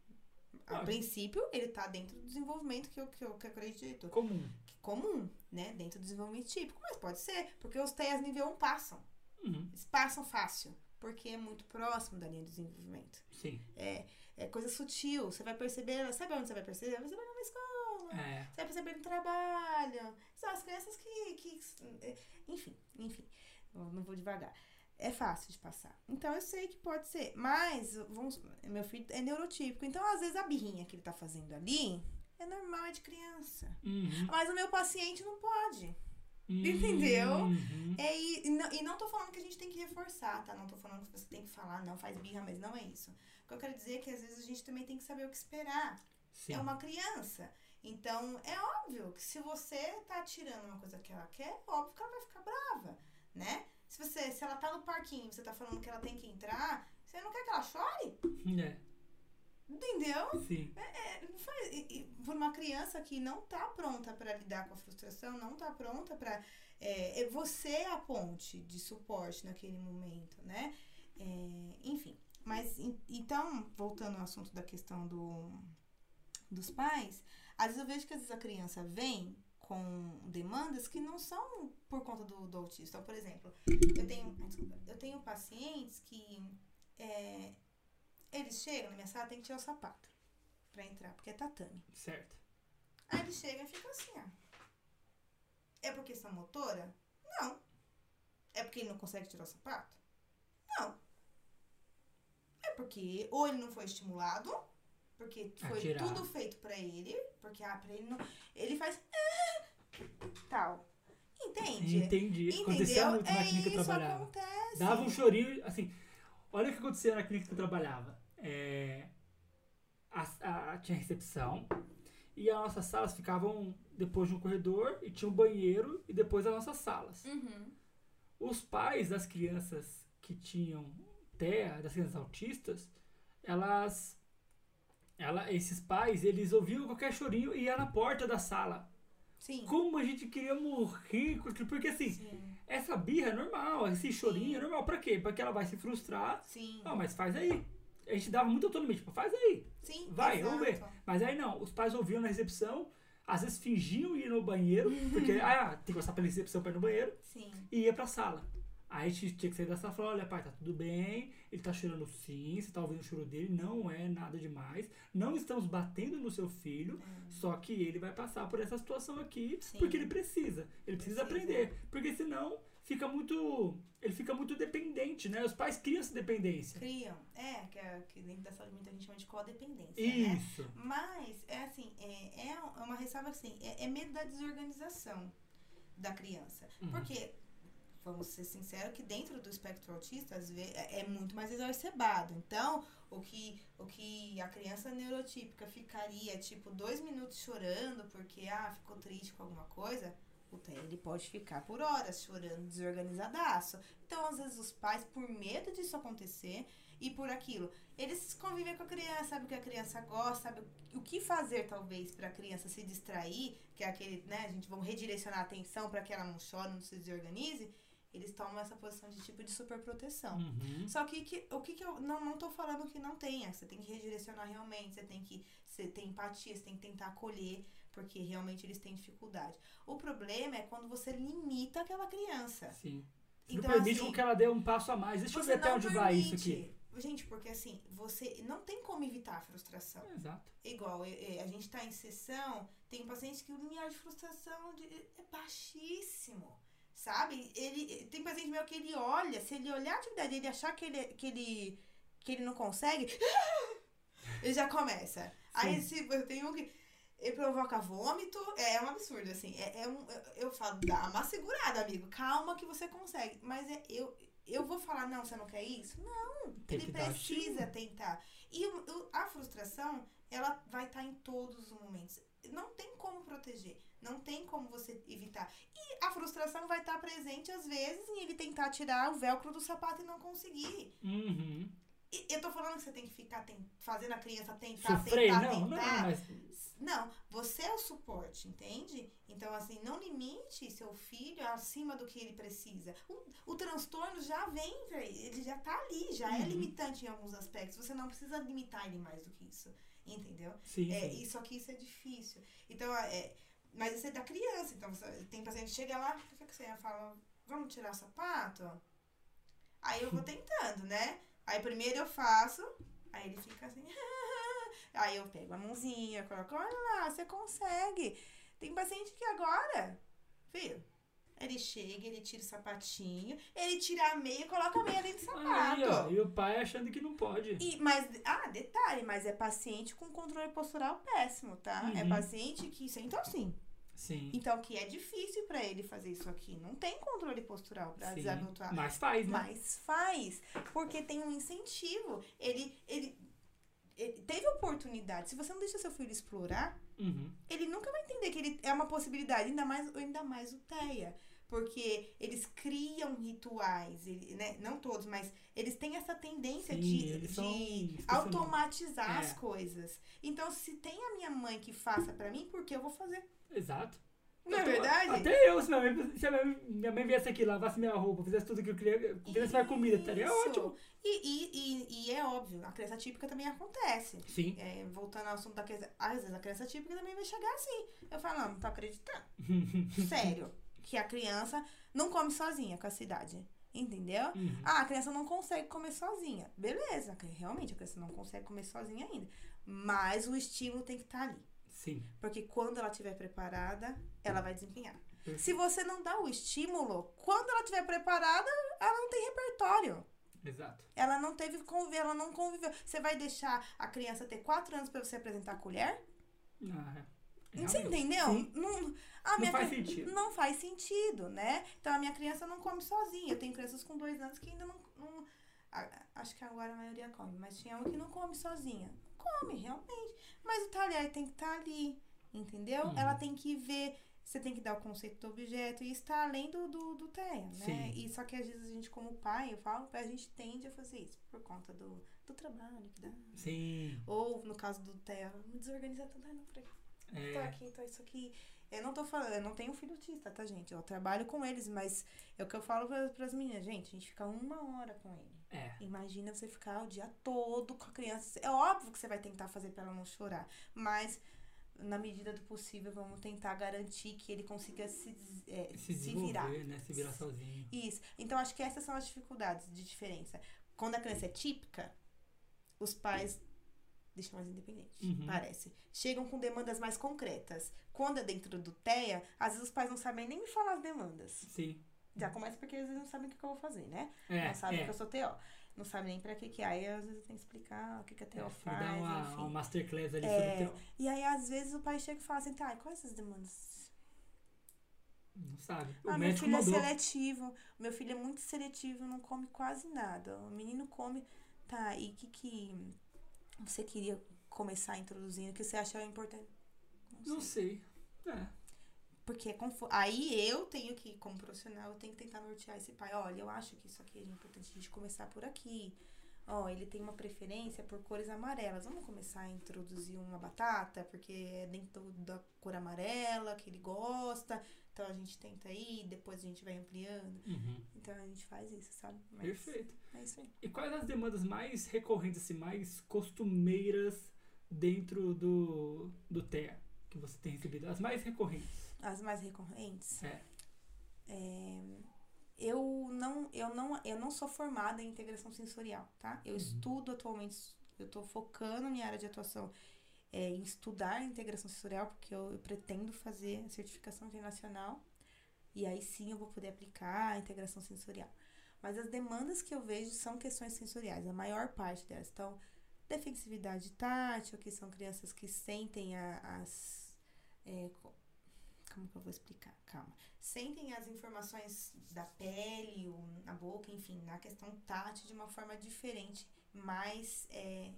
A princípio, ele tá dentro do desenvolvimento que eu, que eu, que eu acredito. Comum. Que comum, né? Dentro do desenvolvimento típico. Mas pode ser, porque os TEAs nível 1 passam. Uhum, Eles passam fácil. Porque é muito próximo da linha de desenvolvimento. sim. É, é coisa sutil. Você vai perceber. Sabe onde você vai perceber? Você vai numa escola. É. Você vai perceber no trabalho. São as crianças que. que enfim, enfim. Não vou devagar. É fácil de passar. Então eu sei que pode ser. Mas, vamos, meu filho é neurotípico. Então, às vezes, a birrinha que ele tá fazendo ali é normal, é de criança. Uhum. Mas o meu paciente não pode. Entendeu? Uhum. É, e, e não, e não tô falando que a gente tem que reforçar, tá? Não tô falando que você tem que falar, não, faz birra, mas não é isso. O que eu quero dizer é que às vezes a gente também tem que saber o que esperar. Sim. É uma criança. Então, é óbvio que se você tá tirando uma coisa que ela quer, óbvio que ela vai ficar brava, né? Se, você, se ela tá no parquinho e você tá falando que ela tem que entrar, você não quer que ela chore? É, Entendeu? sim. É, não faz- e- e por uma criança que não tá pronta para lidar com a frustração, não tá pronta para é, é você é a ponte de suporte naquele momento, né? É, enfim, mas en- então voltando ao assunto da questão do dos pais, Às vezes eu vejo que às vezes a criança vem com demandas que não são por conta do, do autista. Então, por exemplo, eu tenho, desculpa, eu tenho pacientes que é, eles chegam na minha sala, tem que tirar o sapato pra entrar, porque é tatame. Certo. Aí eles chegam e ficam assim, ó. É por questão motora? Não. É porque ele não consegue tirar o sapato? Não. É porque ou ele não foi estimulado, porque A foi tirar. tudo feito pra ele, porque ah, pra ele não. Ele faz. "Ah", tal. Entende? Entendi. Acontecia Entendeu? muito na É clínica que eu trabalhava. acontece. Dava um chorinho, assim. Olha o que acontecia na clínica que eu trabalhava. É, a- a- tinha recepção e as nossas salas ficavam depois de um corredor e tinha um banheiro e depois as nossas salas. Uhum. Os pais das crianças que tinham TEA, das crianças autistas, elas, ela, esses pais, eles ouviam qualquer chorinho e ia na porta da sala. Sim. Como a gente queria morrer porque assim, Sim. essa birra é normal, esse chorinho é normal. Pra quê? Porque ela vai se frustrar. Sim. Ah, mas faz aí. A gente dava muita autonomia, tipo, faz aí. Sim. Vai, vamos ver. exato. Mas aí não, os pais ouviam na recepção, às vezes fingiam ir no banheiro, porque, ah, tem que passar pela recepção pra ir no banheiro, Sim. e ia pra sala. Aí a gente tinha que sair e falar, olha pai, tá tudo bem, ele tá chorando sim, você tá ouvindo o choro dele, não é nada demais, não estamos batendo no seu filho, só que ele vai passar por essa situação aqui, Sim. porque ele precisa, ele precisa, Precisa. aprender, porque senão fica muito, ele fica muito dependente, né? Os pais criam essa dependência. Criam. É, que, é, que dentro da saúde mental a gente chama de codependência. Né? Isso. Mas, é assim, é, é uma ressalva assim, é, é medo da desorganização da criança. Uhum. Porque, vamos ser sinceros, que dentro do espectro autista, às vezes, é é muito mais exacerbado. Então, o que, o que a criança neurotípica ficaria, tipo, dois minutos chorando porque, ah, ficou triste com alguma coisa, TEA, ele pode ficar por horas chorando, desorganizadaço. Então, às vezes, os pais, por medo disso acontecer e por aquilo, eles convivem com a criança, sabe o que a criança gosta, sabe o que fazer, talvez, para a criança se distrair, que é aquele, né, a gente vamos redirecionar a atenção para que ela não chore, não se desorganize. Eles tomam essa posição de tipo de superproteção. Uhum. Só que, que- o que, que eu não, não tô falando que não tenha. Você tem que redirecionar realmente, você tem que você tem empatia, você tem que tentar acolher, porque realmente eles têm dificuldade. O problema é quando você limita aquela criança. Sim. Você Então, não permite assim, que ela dê um passo a mais. Deixa eu ver até onde vai isso aqui. permite. Gente, porque assim, você não tem como evitar a frustração. Exato. Igual, a gente tá em sessão, tem paciente que o limiar de frustração de- é baixíssimo. Sabe? Ele, tem paciente meu que ele olha, se ele olhar a atividade e ele achar que ele, que ele, que ele não consegue, ele já começa. Aí se eu tenho um que ele provoca vômito, é um absurdo, assim. É, é um, eu, eu falo, dá uma segurada, amigo. Calma que você consegue. Mas é, eu, eu vou falar, não, você não quer isso? Não, Tem ele precisa tentar. E o- o- a frustração, ela vai estar em todos os momentos. Não tem como proteger. Não tem como você evitar. E a frustração vai estar presente, às vezes, em ele tentar tirar o velcro do sapato e não conseguir. Uhum. E eu tô falando que você tem que ficar ten- fazendo a criança tentar, Sofrer? tentar, Não, não, tentar. mas. Não, você é o suporte, entende? Então, assim, não limite seu filho acima do que ele precisa. O, o transtorno já vem, ele já tá ali, já é Uhum. limitante em alguns aspectos. Você não precisa limitar ele mais do que isso, entendeu? Sim, É, sim. e só que isso é difícil. Então, é, mas isso é da criança. Então, você, tem paciente que chega lá, que que você fala? Vamos tirar o sapato? Aí eu vou tentando, né? Aí primeiro eu faço, aí ele fica assim. aí eu pego a mãozinha, coloco, olha lá, você consegue. Tem paciente que agora, filho, ele chega, ele tira o sapatinho, ele tira a meia e coloca a meia dentro do sapato. Aí, ó, e o pai achando que não pode. E, mas, ah, detalhe, mas é paciente com controle postural péssimo, tá? É Uhum. paciente que senta assim. Sim. Então, que é difícil pra ele fazer isso aqui. Não tem controle postural pra sim. desabituar. Mas faz, né? Mas faz, porque tem um incentivo. Ele, ele teve oportunidade. Se você não deixa seu filho explorar, Uhum. ele nunca vai entender que ele é uma possibilidade, ainda mais, ainda mais o TEA. Porque eles criam rituais, ele, né? não todos, mas eles têm essa tendência Sim, de, de automatizar as É. coisas. Então, se tem a minha mãe que faça pra mim, por que eu vou fazer? Exato. Não é verdade? Até eu, se minha mãe, se a minha, minha mãe viesse aqui, lavasse minha roupa, fizesse tudo que eu queria, fizesse minha comida, estaria Isso. ótimo. E, e, e, e é óbvio, a criança típica também acontece. Sim. É, voltando ao assunto da criança, às vezes a criança típica também vai chegar assim. Eu falo, não, não tô acreditando. Sério. Que a criança não come sozinha com essa idade. Entendeu? Uhum. Ah, a criança não consegue comer sozinha. Beleza, realmente a criança não consegue comer sozinha ainda. Mas o estímulo tem que estar ali. Sim. Porque quando ela estiver preparada, ela vai desempenhar. Se você não dá o estímulo, quando ela estiver preparada, ela não tem repertório. Exato. Ela não teve convívio, ela não conviveu. Você vai deixar a criança ter quatro anos pra você apresentar a colher? Ah, é. Você Realmente. entendeu? Sim. Não, a Não minha faz cri- sentido. Não faz sentido, né? Então a minha criança não come sozinha. Eu tenho crianças com dois anos que ainda não. não- acho que agora a maioria come, mas tinha uma que não come sozinha. Come, realmente. Mas o talher tem que estar ali, entendeu? Uhum. Ela tem que ver. Você tem que dar o conceito do objeto e está além do, do, do né? Sim. E só que às vezes a gente, como pai, eu falo, a gente tende a fazer isso por conta do, do trabalho que dá. Sim. Ou, no caso do TEA, me desorganizar ai, não, peraí tô É. aqui, tô isso aqui. Eu não tô falando, eu não tenho filho autista, tá, gente? Eu trabalho com eles, mas é o que eu falo pra, pras meninas, gente, a gente fica uma hora com ele. É. Imagina você ficar o dia todo com a criança. É óbvio que você vai tentar fazer pra ela não chorar, mas na medida do possível, vamos tentar garantir que ele consiga se, é, Se se, virar. né? Se virar sozinho. Isso. Então, acho que essas são as dificuldades de diferença. Quando a criança é típica, os pais deixam mais independente, Uhum. parece. Chegam com demandas mais concretas. Quando é dentro do TEA, às vezes os pais não sabem nem me falar as demandas. Sim. Já começa porque às vezes não sabem o que, que eu vou fazer, né? É. não sabem é. que eu sou TO. Não sabem nem pra que que é. Aí às vezes tem que explicar o que, que a TO É, faz, dar uma, enfim. uma masterclass ali É, sobre o teu. E aí às vezes o pai chega e fala assim, tá, e quais essas demandas? Não sabe. O Ah, meu filho mandou. é seletivo. Meu filho é muito seletivo, não come quase nada. O menino come. Tá, e o que, que você queria começar introduzindo? O que você achava importante? Não sei. É. Porque é aí eu tenho que, como profissional, eu tenho que tentar nortear esse pai. Olha, eu acho que isso aqui é importante a gente começar por aqui. Ó, ele tem uma preferência por cores amarelas. Vamos começar a introduzir uma batata, porque é dentro da cor amarela que ele gosta. Então a gente tenta aí, depois a gente vai ampliando. Uhum. Então a gente faz isso, sabe? Mas Perfeito. É isso aí. E quais as demandas mais recorrentes, assim, mais costumeiras dentro do, do TEA que você tem recebido? As mais recorrentes. As mais recorrentes. É. é, eu não, eu não, eu não sou formada em integração sensorial, tá? Eu Uhum. estudo atualmente, eu tô focando minha área de atuação é, em estudar integração sensorial, porque eu, eu pretendo fazer a certificação internacional. E aí sim eu vou poder aplicar a integração sensorial. Mas as demandas que eu vejo são questões sensoriais, a maior parte delas. Então, defensividade tátil, que são crianças que sentem a- as. é, como que eu vou explicar? Calma. Sentem as informações da pele, ou na boca, enfim, na questão tátil de uma forma diferente, mais é,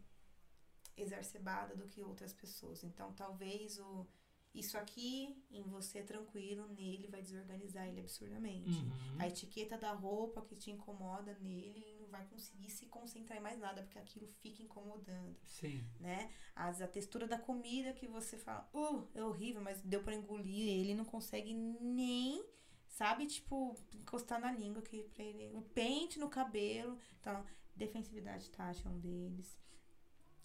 exacerbada do que outras pessoas. Então, talvez o isso aqui em você tranquilo, nele vai desorganizar ele absurdamente. Uhum. A etiqueta da roupa que te incomoda nele ele não vai conseguir se concentrar em mais nada, porque aquilo fica incomodando, Sim. né? As, a textura da comida que você fala, uh, é horrível, mas deu pra engolir, ele não consegue nem, sabe, tipo, encostar na língua que pra ele. Um pente no cabelo. Então, defensividade tátil é um deles.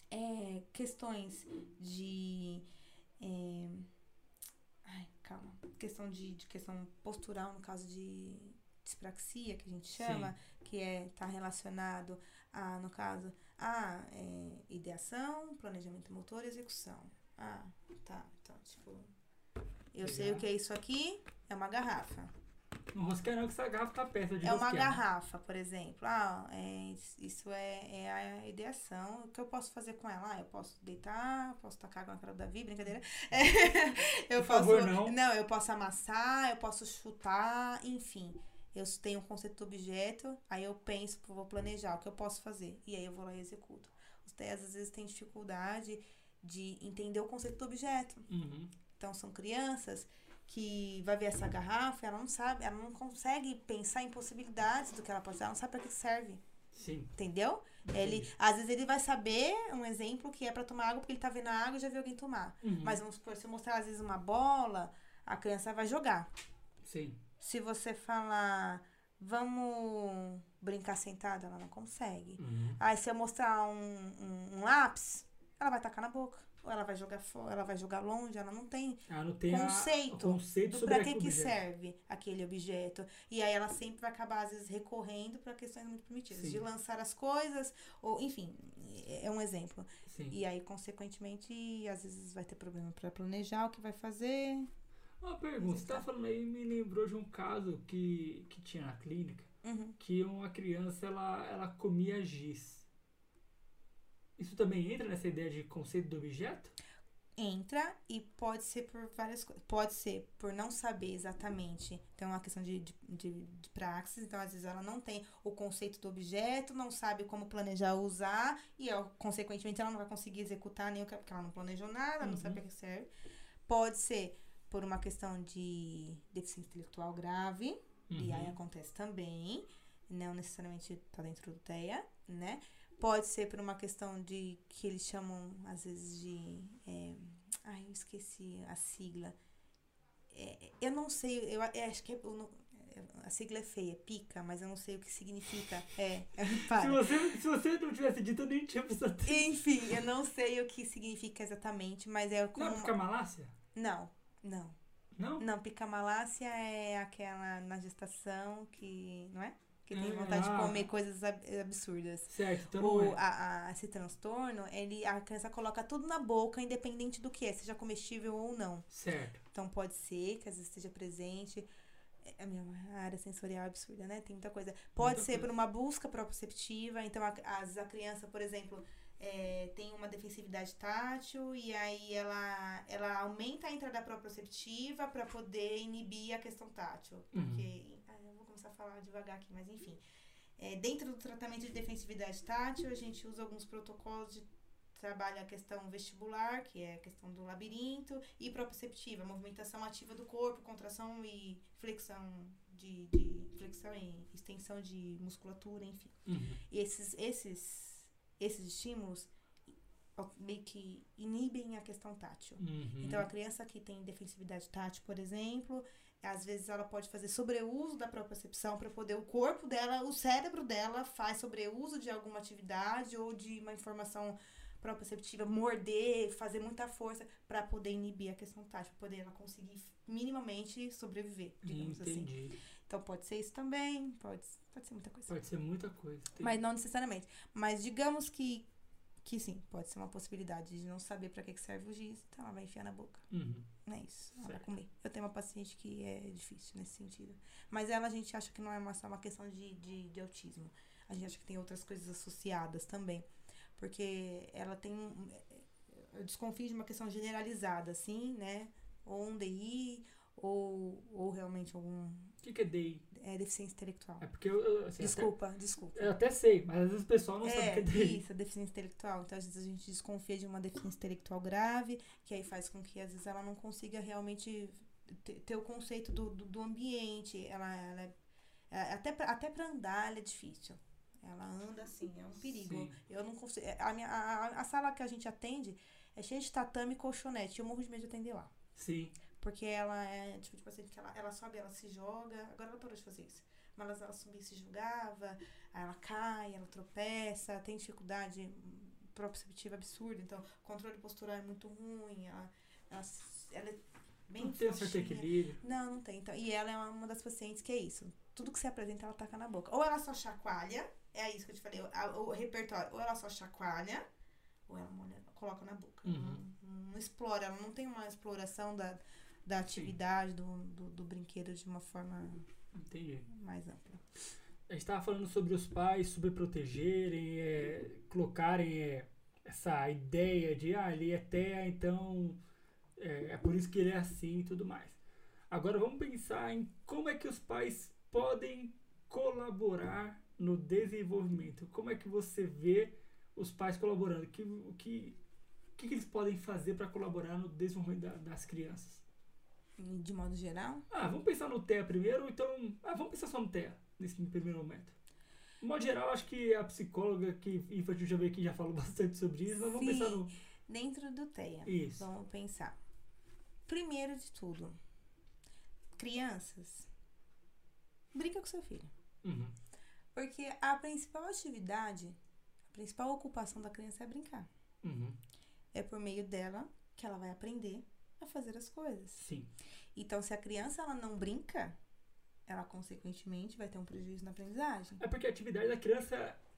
É, questões de. é, ai, calma. Questão de, de questão postural, no caso de dispraxia, que a gente chama, que é tá relacionado a, no caso, a é, ideação, planejamento motor e execução. Ah, tá. Então, tipo, eu sei Legal. o que é isso aqui, é uma garrafa. Não rosqueia não, que essa garrafa tá perto de É uma garrafa, por exemplo. Ah, é, isso é, é a ideação. O que eu posso fazer com ela? Ah, eu posso deitar, posso tacar água na cara do Davi, brincadeira. É, eu Por posso. favor, não. Não, eu posso amassar, eu posso chutar, enfim. Eu tenho um conceito do objeto, aí eu penso, vou planejar o que eu posso fazer. E aí eu vou lá e executo. Os TEAs às vezes têm dificuldade de entender o conceito do objeto. Uhum. Então são crianças que vai ver essa garrafa, ela não sabe, ela não consegue pensar em possibilidades do que ela pode ser, ela não sabe para que serve, Sim. entendeu? Ele, às vezes ele vai saber um exemplo que é para tomar água porque ele tá vendo a água e já viu alguém tomar. Uhum. Mas vamos supor, se eu mostrar às vezes uma bola, a criança vai jogar. Sim. Se você falar, vamos brincar sentada, ela não consegue. Uhum. Aí se eu mostrar um, um, um lápis, ela vai tacar na boca. Ou ela vai jogar fora, ela vai jogar longe, ela não tem Ah, não tem a- Conceito o conceito do pra que, que objeto. serve aquele objeto. E aí ela sempre vai acabar, às vezes, recorrendo para questões muito primitivas. Sim. De lançar as coisas, ou enfim, é é um exemplo. Sim. E aí, consequentemente, às vezes vai ter problema para planejar o que vai fazer. Uma pergunta, você tá falando aí, me lembrou de um caso que, que tinha na clínica, Uhum. que uma criança, ela, ela comia giz. Isso também entra nessa ideia de conceito do objeto? Entra e pode ser por várias coisas. Pode ser por não saber exatamente. Então, é uma questão de, de, de, de praxis. Então, às vezes, ela não tem o conceito do objeto, não sabe como planejar usar, e, consequentemente, ela não vai conseguir executar nem o que porque ela não planejou nada, não Uhum. sabe para que serve. Pode ser por uma questão de deficiência intelectual grave, e aí Uhum. acontece também, não necessariamente tá dentro do TEA, né? Pode ser por uma questão de que eles chamam, às vezes, de. É, ai, eu esqueci a sigla. É, eu não sei, eu, acho que é, não- é, a sigla é feia, pica, mas eu não sei o que significa. É, Se você, se você não tivesse dito, eu nem tinha atenção. Enfim, eu não sei o que significa exatamente, mas é como. Não é porque malácia? Não, não. Não? Não, pica-malácia é aquela na gestação que. Não é? Que tem É, vontade ah. de comer coisas ab- absurdas. Certo, então não O, é. a, a- esse transtorno, ele, a criança coloca tudo na boca, independente do que é, seja comestível ou não. Certo. Então pode ser que às vezes esteja presente. É, A minha área sensorial é absurda, né? Tem muita coisa. Pode Muita ser coisa. por uma busca proprioceptiva. Então, a- às vezes a criança, por exemplo, é, tem uma defensividade tátil e aí ela, ela aumenta a entrada proprioceptiva para poder inibir a questão tátil. Uhum. Porque. Ah, eu vou começar a falar devagar aqui, mas enfim. É, dentro do tratamento de defensividade tátil, a gente usa alguns protocolos de trabalho a questão vestibular, que é a questão do labirinto, e proprioceptiva, movimentação ativa do corpo, contração e flexão de, de flexão e extensão de musculatura, enfim. Uhum. E esses, esses, esses estímulos meio que inibem a questão tátil. Uhum. Então, a criança que tem defensividade tátil, por exemplo, às vezes ela pode fazer sobreuso da propriocepção para poder o corpo dela, o cérebro dela faz sobreuso de alguma atividade ou de uma informação proprioceptiva, morder, fazer muita força para poder inibir a questão tátil, poder ela conseguir minimamente sobreviver, digamos assim. Então, pode ser isso também, pode, pode ser muita coisa. Pode ser muita coisa. Tem- Mas não necessariamente. Mas digamos que, que sim, pode ser uma possibilidade de não saber para que que serve o giz, então ela vai enfiar na boca. Uhum. Não é isso. Ela vai Certo. comer. Eu tenho uma paciente que é difícil nesse sentido. Mas ela a gente acha que não é só uma questão de, de, de autismo. A gente acha que tem outras coisas associadas também. Porque ela tem. Eu desconfio de uma questão generalizada, assim, né? Ou um DI, ou, ou realmente algum. O que, que é DI? É deficiência intelectual. É porque eu, eu, assim, Desculpa, desculpa. Até, eu até sei, mas às vezes o pessoal não sabe o É, que é DI. isso, a deficiência intelectual. Então, às vezes, a gente desconfia de uma deficiência intelectual grave, que aí faz com que, às vezes, ela não consiga realmente ter, o conceito do, do, do ambiente. Ela, ela é- é- até, pra, até pra andar, ela é difícil. Ela anda assim, é um perigo. Sim. Eu não consigo. é, A, minha, a- a sala que a gente atende é cheia de tatame e colchonete. Eu morro de medo de atender lá. Sim. Porque ela é tipo de paciente que ela, ela sobe, ela se joga. Agora ela parou de fazer isso. Mas ela, ela subia e se jogava, aí ela cai, ela tropeça, tem dificuldade proprioceptiva absurda. Então, controle postural é muito ruim. Ela, ela, ela é bem Não tem certo equilíbrio. Não, não tem. Então, e ela é uma das pacientes que é isso. Tudo que se apresenta, ela taca na boca. Ou ela só chacoalha, é isso que eu te falei, o, o repertório. Ou ela só chacoalha, ou ela molha, coloca na boca. Uhum. Não, não explora, ela não tem uma exploração da, da atividade, do, do, do brinquedo de uma forma Entendi. mais ampla. A gente estava falando sobre os pais sobreprotegerem, é, colocarem é, essa ideia de, ah, ele é TEA, então é, é por isso que ele é assim e tudo mais. Agora vamos pensar em como é que os pais podem colaborar no desenvolvimento. Como é que você vê os pais colaborando? O que, que, que eles podem fazer para colaborar no desenvolvimento da- das crianças? De modo geral, Ah, vamos pensar no TEA primeiro, então. Ah, vamos pensar só no TEA, nesse primeiro momento. De modo geral, acho que a psicóloga que infantil já veio aqui já falou bastante sobre isso, mas vamos Sim. pensar no. dentro do TEA, Isso. vamos pensar. Primeiro de tudo, Crianças, brinca com seu filho. Uhum. Porque a principal atividade, a principal ocupação da criança é brincar. Uhum. É por meio dela que ela vai aprender a fazer as coisas. Sim. Então, se a criança ela não brinca, ela consequentemente vai ter um prejuízo na aprendizagem. É porque a atividade da criança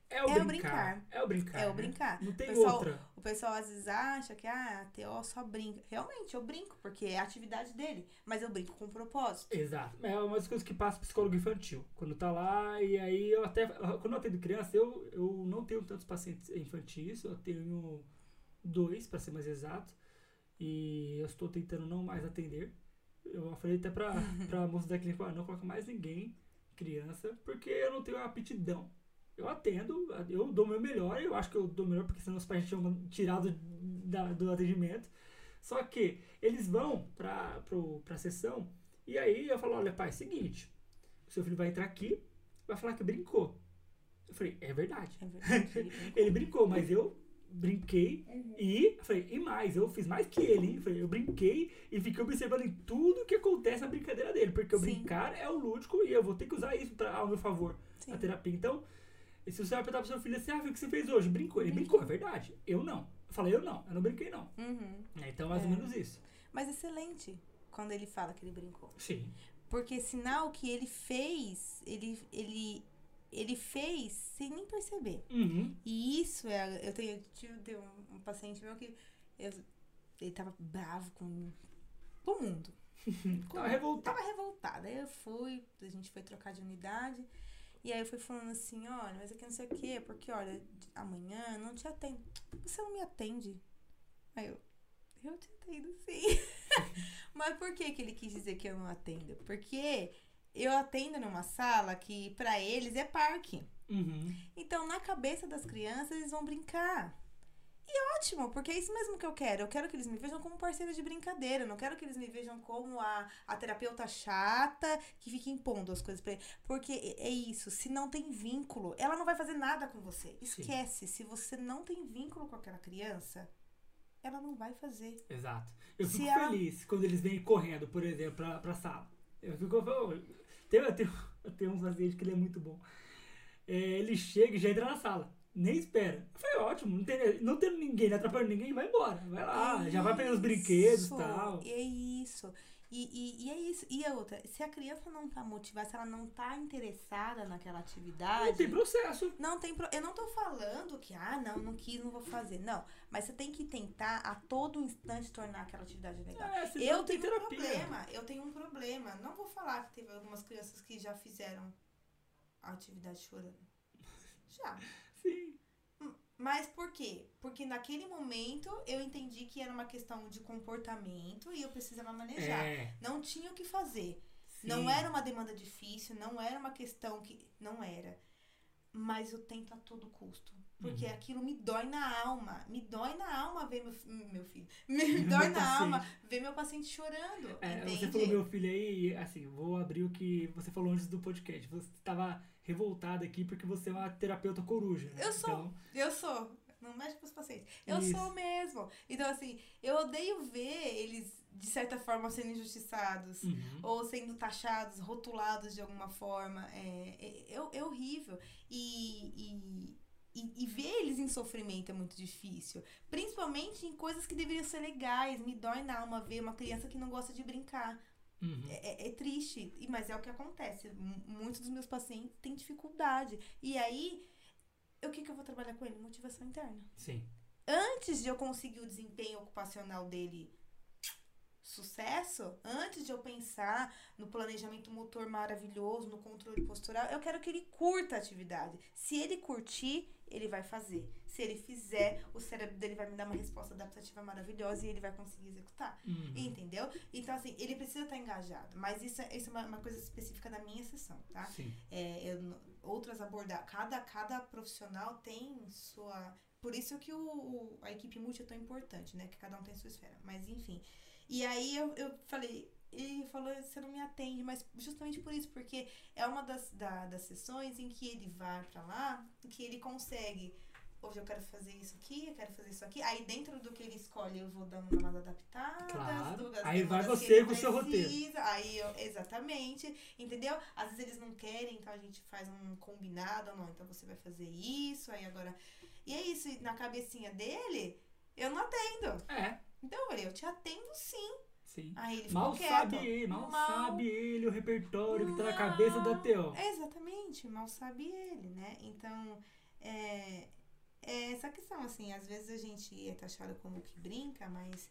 é o, É o brincar. brincar. É o brincar. É o né? brincar. Não tem Pessoal- outra. O pessoal às vezes acha que ah, a TO só brinca. Realmente, eu brinco, porque é a atividade dele. Mas eu brinco com propósito. Exato. É uma das coisas que passa psicólogo infantil. Quando tá lá, e aí eu até. Quando eu atendo criança, eu, eu não tenho tantos pacientes infantis, eu tenho dois, para ser mais exato. E eu estou tentando não mais atender. Eu falei até pra, pra moça da clínica, "Ah, não coloca mais ninguém, criança, porque eu não tenho aptidão. Eu atendo, eu dou meu melhor, eu acho que eu dou o melhor, porque senão os pais tinham tirado da, do atendimento. Só que eles vão pra, pro, pra sessão e aí eu falo, olha pai, é seguinte, o seu filho vai entrar aqui, vai falar que brincou. Eu falei, é verdade. É verdade. ele brincou. Ele brincou, mas eu brinquei Uhum. e eu falei, e mais, eu fiz mais que ele, hein? Eu, falei, eu brinquei e fiquei observando em tudo que acontece na brincadeira dele, porque o Sim. brincar é o lúdico e eu vou ter que usar isso pra, ao meu favor, Sim. a terapia. Então, se você vai perguntar pro seu filho assim, ah, viu o que você fez hoje? Brincou? Ele Brincou. é verdade. Eu não. Eu falei, eu não, eu não brinquei não. Uhum. É, Então, mais ou É. menos isso. Mas excelente quando ele fala que ele brincou. Sim. Porque sinal que ele fez, ele, ele, ele fez sem nem perceber. Uhum. E isso é. Eu tenho, tive, tenho um, um paciente meu que eu- ele tava bravo com, com o mundo. Com- Tava revoltado. Tava revoltada. Aí eu fui, a gente foi trocar de unidade. E aí eu fui falando assim, olha, mas aqui não sei o quê, porque olha, amanhã não te atendo. Você não me atende. Aí eu, eu te atendo sim. mas por que que ele quis dizer que eu não atendo? Porque eu atendo numa sala que pra eles é parque. Uhum. Então, na cabeça das crianças, eles vão brincar. E ótimo, porque é isso mesmo que eu quero. Eu quero que eles me vejam como parceira de brincadeira. Eu não quero que eles me vejam como a, a terapeuta chata que fica impondo as coisas pra ele. Porque é é isso. Se não tem vínculo, ela não vai fazer nada com você. Esquece. Se você não tem vínculo com aquela criança, ela não vai fazer. Exato. Eu Se fico ela- feliz quando eles vêm correndo, por exemplo, pra, pra sala. Eu fico. Tem, eu, tenho, eu tenho um paciente que ele é muito bom. É, ele chega e já entra na sala. Nem espera. Falei, ótimo, não, tem, não tendo ninguém, não atrapalhando ninguém, vai embora. Vai lá, É já vai pegando os brinquedos e tal. É isso. E, e, e é isso. E a outra, se a criança não tá motivada, se ela não tá interessada naquela atividade. Não tem processo. Não tem pro... Eu não tô falando que, ah, não, não quis, não vou fazer. Não. Mas você tem que tentar a todo instante tornar aquela atividade legal. É, eu tenho um terapia. problema, eu tenho um problema. Não vou falar que teve algumas crianças que já fizeram a atividade chorando. Já. Sim. Mas por quê? Porque naquele momento eu entendi que era uma questão de comportamento e eu precisava manejar. É. Não tinha o que fazer. sim. Não era uma demanda difícil, não era uma questão que. Não era. Mas eu tento a todo custo. Porque Uhum. aquilo me dói na alma. Me dói na alma ver meu, meu filho. Me dói na alma ver meu paciente chorando. É, você falou meu filho aí, assim, vou abrir o que você falou antes do podcast. Você estava revoltada aqui porque você é uma terapeuta coruja. né? Eu sou. Então, Eu sou. Não mexe com os pacientes. Eu Isso. sou mesmo. Então, assim, eu odeio ver eles, de certa forma, sendo injustiçados. uhum. ou sendo taxados, rotulados de alguma forma. É, é, é, é horrível. E, e, e, e ver eles em sofrimento é muito difícil. Principalmente em coisas que deveriam ser legais. Me dói na alma ver uma criança que não gosta de brincar. Uhum. É, é- é triste, e- mas é o que acontece. M- Muitos dos meus pacientes têm dificuldade. E aí, o que, que eu vou trabalhar com ele? Motivação interna Sim. antes de eu conseguir o desempenho ocupacional dele sucesso, antes de eu pensar no planejamento motor maravilhoso, no controle postural, eu quero que ele curta a atividade. Se ele curtir, ele vai fazer. Se ele fizer, o cérebro dele vai me dar uma resposta adaptativa maravilhosa e ele vai conseguir executar. Uhum. Entendeu? Então, assim, ele precisa estar engajado. Mas isso, é- isso é uma, uma coisa específica da minha sessão, tá? Sim. É, eu outras abordar. Cada, cada profissional tem sua. Por isso que o- a equipe multi é tão importante, né? Que cada um tem sua esfera. Mas enfim. E aí eu, eu falei, ele falou, você não me atende, mas justamente por isso, porque é uma das, da- das sessões em que ele vai pra lá, que ele consegue hoje eu quero fazer isso aqui, eu quero fazer isso aqui. Aí dentro do que ele escolhe, eu vou dando umas adaptadas. Claro. do- Aí vai você com o seu roteiro. Aí eu, exatamente, entendeu? Às vezes eles não querem, então a gente faz um combinado, não, então você vai fazer isso, aí agora. E é isso, na cabecinha dele, eu não atendo. É, Então eu falei, eu te atendo sim. sim. Aí ele ficou Mal quieto. sabe ele, mal, sabe ele o repertório que tá na cabeça da TO. Exatamente, mal sabe ele, né? Então, é, é essa questão, assim, às vezes a gente é taxado como que brinca, mas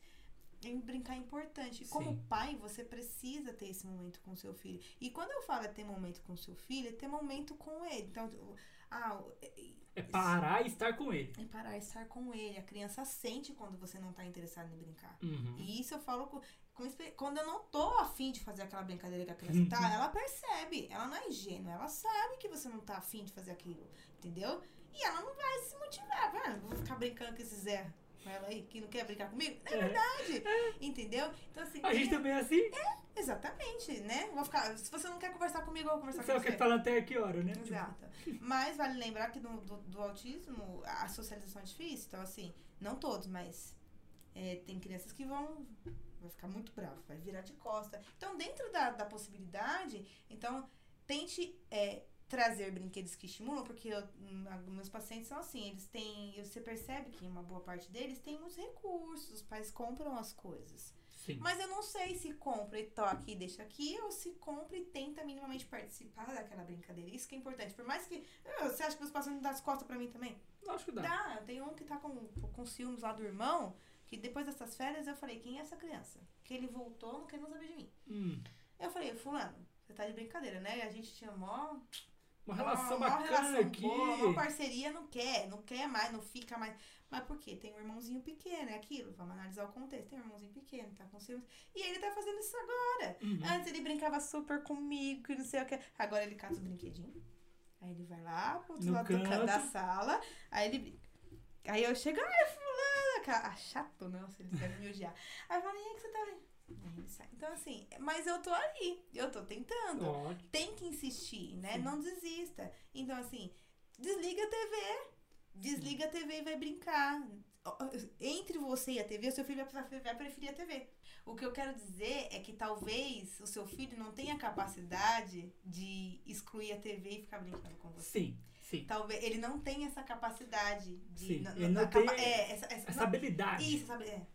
em brincar é importante. E Como Sim. pai, você precisa ter esse momento com seu filho. E quando eu falo é ter momento com seu filho, é ter momento com ele. Então, ah, o- é- É parar e estar com ele. é parar de estar com ele. A criança sente quando você não tá interessado em brincar. Uhum. E isso eu falo com, com quando eu não tô afim de fazer aquela brincadeira que a criança tá, Uhum. ela percebe. Ela não é ingênua, ela sabe que você não tá afim de fazer aquilo, entendeu? E ela não vai se motivar. Ah, vou ficar brincando com esse Zé. Ela aí que não quer brincar comigo? É, É. verdade. Entendeu? Então, assim. A gente é- também é assim. Exatamente, né? Vou ficar, se você não quer conversar comigo, eu vou conversar Você com você. falar até que hora, né? Tipo, Exato. Mas vale lembrar que no, do, do autismo, a socialização é difícil. Então, assim, não todos, mas é, tem crianças que vão vai ficar muito bravo, vai virar de costa. Então, dentro da, da possibilidade, então, tente é, trazer brinquedos que estimulam, porque eu, hum, meus pacientes são assim, eles têm, você percebe que uma boa parte deles tem muitos recursos, os pais compram as coisas. Sim. Mas eu não sei se compra e toca e deixa aqui, ou se compra e tenta minimamente participar daquela brincadeira. Isso que é importante. Por mais que. Você acha que os pacientes dão as costas pra mim também? Acho que dá. Dá. Tenho um que tá com, com ciúmes lá do irmão, que depois dessas férias eu falei, quem é essa criança? Que ele voltou, não querendo saber de mim. Hum, Eu falei, fulano, você tá de brincadeira, né? A gente tinha mó uma relação uma bacana relação aqui. boa, uma parceria, não quer, não quer mais, não fica mais. Mas por quê? Tem um irmãozinho pequeno, é aquilo. Vamos analisar o contexto. Tem um irmãozinho pequeno, tá com ciúmes. E ele tá fazendo isso agora. Uhum. Antes ele brincava super comigo e não sei o que. Agora ele cata o brinquedinho. Aí ele vai lá pro outro No lado do ca- canto. da sala. Aí ele brinca. Aí eu chego, ai, fulana. Ah, chato, nossa, eles devem me odiar. Aí eu falo, e aí que você tá vendo? Ele. Então, assim, mas eu tô ali, eu tô tentando Ó, tem que insistir, né? Sim. Não desista. Então, assim, desliga a TV. Desliga a TV e vai brincar. Entre você e a TV, o seu filho vai preferir a TV. O que eu quero dizer é que talvez o seu filho não tenha capacidade de excluir a TV e ficar brincando com você. sim, sim. Talvez ele não tenha essa capacidade de. Sim, na- ele na não tem é, essa, essa, Essa não- habilidade. isso, sabe? É.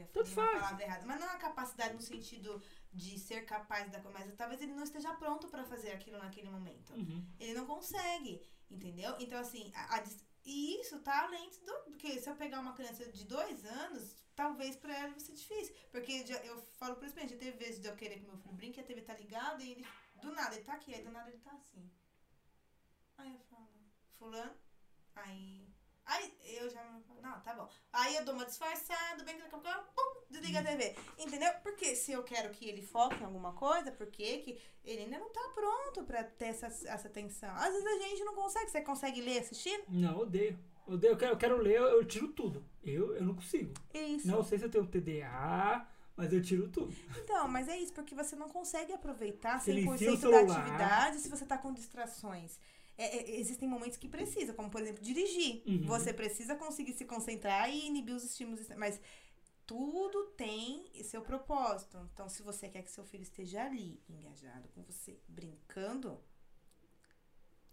é uma faz. palavra errada. Mas não a capacidade no sentido de ser capaz da coisa, mas talvez ele não esteja pronto pra fazer aquilo naquele momento. Uhum. Ele não consegue, entendeu? Então, assim, a, a e isso tá além do. Porque se eu pegar uma criança de dois anos, talvez pra ela vai ser difícil. Porque já, eu falo pra esse já teve vezes de eu querer que meu filho brinque, a TV tá ligada e ele. Do nada, ele tá aqui, aí do nada ele tá assim. Aí eu falo, fulano, aí. Aí eu já não, tá bom. Aí eu dou uma disfarçada, bem que daqui a pouco, pum, desliga a TV. Entendeu? Porque se eu quero que ele foque em alguma coisa, porque que ele ainda não tá pronto pra ter essa, essa atenção. Às vezes a gente não consegue. Você consegue ler assistindo? Não, odeio. Odeio, eu quero, eu quero ler, eu, tiro tudo. Eu, eu não consigo. Isso. Não sei se eu tenho TDA, mas eu tiro tudo. Então, mas é isso, porque você não consegue aproveitar Silencia o 100% da celular. atividade se você tá com distrações. É, é, existem momentos que precisa, como por exemplo, dirigir. Uhum. Você precisa conseguir se concentrar e inibir os estímulos. Mas tudo tem seu propósito. Então, se você quer que seu filho esteja ali, engajado com você, brincando,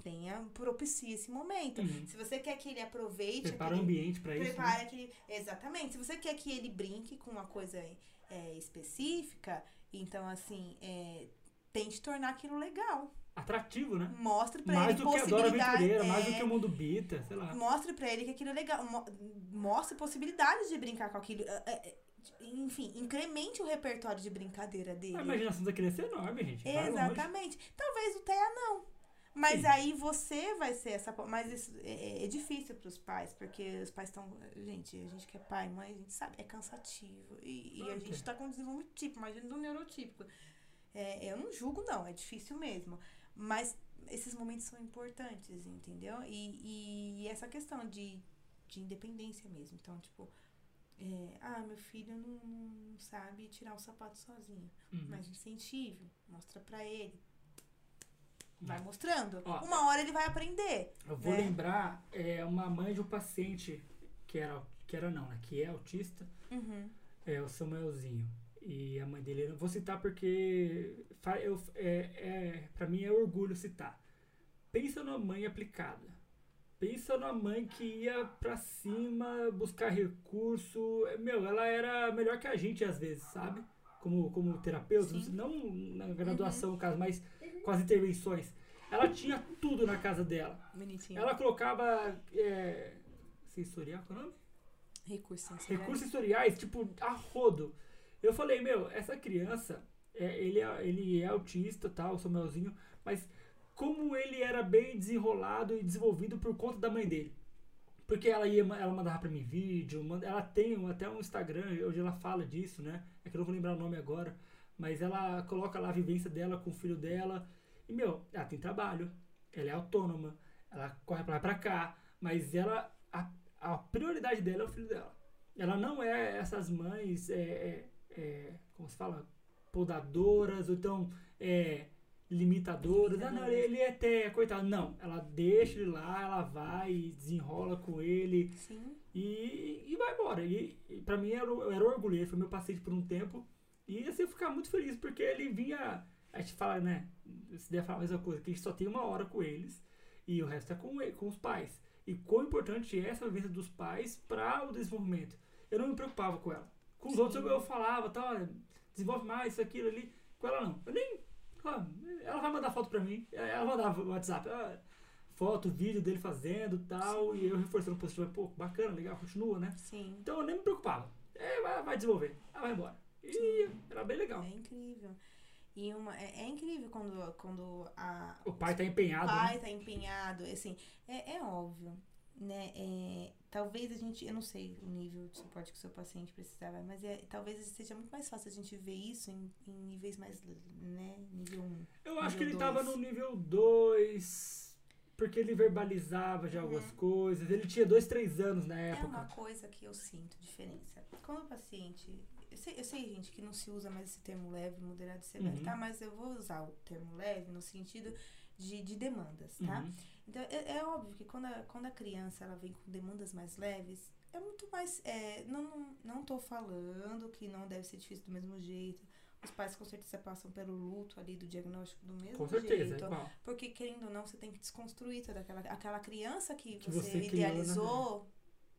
tenha, propicie esse momento. Uhum. Se você quer que ele aproveite Prepara o ambiente pra isso. né? Prepara que. Exatamente. Se você quer que ele brinque com uma coisa é, específica, então assim, é, tente tornar aquilo legal. Atrativo, né? Mostre pra Mais ele do que Adora possibilidades. Aventureira, mais do é, que o Mundo Bita, sei lá. Mostre pra ele que aquilo é legal. Mo- Mostre possibilidades de brincar com aquilo. é, é, é, Enfim, incremente o repertório de brincadeira dele. A imaginação da criança é enorme, gente. Exatamente. Talvez o TEA não. Mas Sim. aí você vai ser essa. Mas isso é, é difícil pros pais, porque os pais estão. Gente, a gente que é pai, mãe, a gente sabe, é cansativo. E, e a gente é. tá com desenvolvimento típico, imagina do neurotípico. É, eu não julgo, não, é difícil mesmo. Mas esses momentos são importantes, entendeu? E, e essa questão de, de independência mesmo. Então, tipo. é, ah, meu filho não, não sabe tirar o sapato sozinho Uhum. mas incentive, mostra pra ele. vai mostrando. Ó, Uma hora ele vai aprender. Eu vou né? lembrar é, uma mãe de um paciente que era, que era não, né? Que é autista, Uhum. é o Samuelzinho. E a mãe dele, vou citar porque eu, é, é, pra mim é orgulho citar. Pensa numa mãe aplicada. Pensa numa mãe que ia pra cima buscar recurso. Meu, ela era melhor que a gente às vezes, sabe? Como, como terapeuta, Sim. não na graduação, no caso, mas com as intervenções. Ela tinha tudo na casa dela. Bonitinho. Ela colocava. É, sensorial, qual é o nome? Recurso sensorial. Recursos sensoriais, tipo, a rodo. Eu falei, meu, essa criança, é, ele, é, ele é autista, tal, o Samuelzinho, mas como ele era bem desenrolado e desenvolvido por conta da mãe dele. Porque ela ia, ela mandava pra mim vídeo, manda- ela tem até um Instagram onde ela fala disso, né? É que eu não vou lembrar o nome agora, mas ela coloca lá a vivência dela com o filho dela. E, meu, ela tem trabalho, ela é autônoma, ela corre pra lá pra cá, mas ela, a, a prioridade dela é o filho dela. Ela não é essas mães, é, é, é, como se fala, podadoras, ou então é, limitadoras. Ah, não, ele, é até, coitado. Não, ela deixa ele lá, ela vai e desenrola com ele Sim. e, e vai embora. E, e pra mim era, o- era orgulho, ele foi meu paciente por um tempo. E assim eu ficava muito feliz, porque ele vinha. A gente fala, né? Se der falar a mesma coisa, que a gente só tem uma hora com eles e o resto é com, ele- com os pais. E quão importante é essa vivência dos pais para o desenvolvimento. Eu não me preocupava com ela. Com os Sim. outros eu, eu falava, olha, desenvolve mais isso, aquilo ali. Com ela não. Eu nem. Ela vai mandar foto pra mim. Ela mandava no WhatsApp. ah, foto, vídeo dele fazendo tal. E eu reforçando positivo. Pô, bacana, legal, continua, né? Sim. Então eu nem me preocupava. É, vai, vai desenvolver. Ela vai embora. E era bem legal. É incrível. E uma, é, é incrível quando, quando a, O pai tá empenhado, o pai né? tá empenhado, assim, é, é óbvio, né? É, talvez a gente, eu não sei o nível de suporte que o seu paciente precisava, mas é, talvez seja muito mais fácil a gente ver isso em, em níveis mais, né? Nível 1. Eu acho que ele nível tava dois. no nível 2. Porque ele verbalizava já algumas coisas. Ele tinha dois, três anos na É época. uma coisa que eu sinto diferença. Quando o paciente. Eu sei, eu sei, gente, que não se usa mais esse termo leve, moderado e severo, Uhum. tá? Mas eu vou usar o termo leve no sentido de, de demandas, tá? Uhum. Então, é, é óbvio que quando a, quando a criança ela vem com demandas mais leves, é muito mais. É, não, não, não tô falando que não deve ser difícil do mesmo jeito. Os pais com certeza passam pelo luto ali do diagnóstico do mesmo Com certeza, jeito. igual. Porque, querendo ou não, você tem que desconstruir toda aquela, aquela criança que, Que você, você criou, né? idealizou,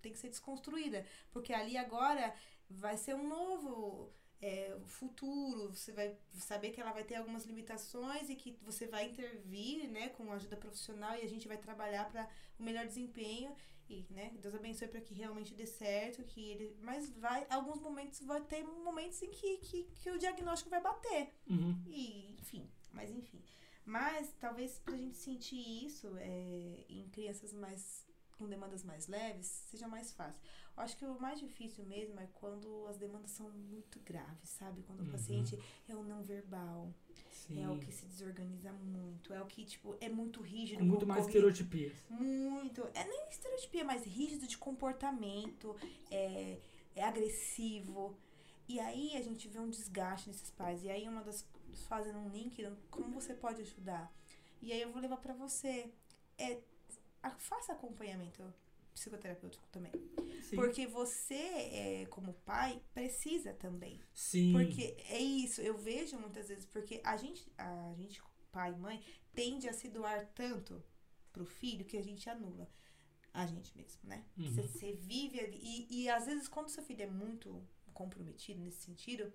tem que ser desconstruída. Porque ali agora vai ser um novo é, futuro, você vai saber que ela vai ter algumas limitações e que você vai intervir, né, com ajuda profissional e a gente vai trabalhar para o melhor desempenho e, né, Deus abençoe para que realmente dê certo, que ele, mas vai, alguns momentos vai ter momentos em que, que, que o diagnóstico vai bater. Uhum. E, enfim, mas enfim. Mas talvez pra gente sentir isso é, em crianças mais com demandas mais leves, seja mais fácil. Acho que o mais difícil mesmo é quando as demandas são muito graves, sabe? Quando Uhum. o paciente é o não verbal, Sim. é o que se desorganiza muito, é o que, tipo, é muito rígido. Com muito mais estereotipias. muito. É nem estereotipia, mas rígido de comportamento, é, é agressivo. E aí a gente vê um desgaste nesses pais. E aí uma das fazendo um link, como você pode ajudar? E aí eu vou levar pra você. É, faça acompanhamento psicoterapêutico também. Sim. Porque você, é, como pai, precisa também. Sim. Porque é isso, eu vejo muitas vezes, porque a gente, a gente, pai e mãe, tende a se doar tanto pro filho que a gente anula a gente mesmo, né? Uhum. Você, você vive ali, e, e às vezes quando seu filho é muito comprometido nesse sentido,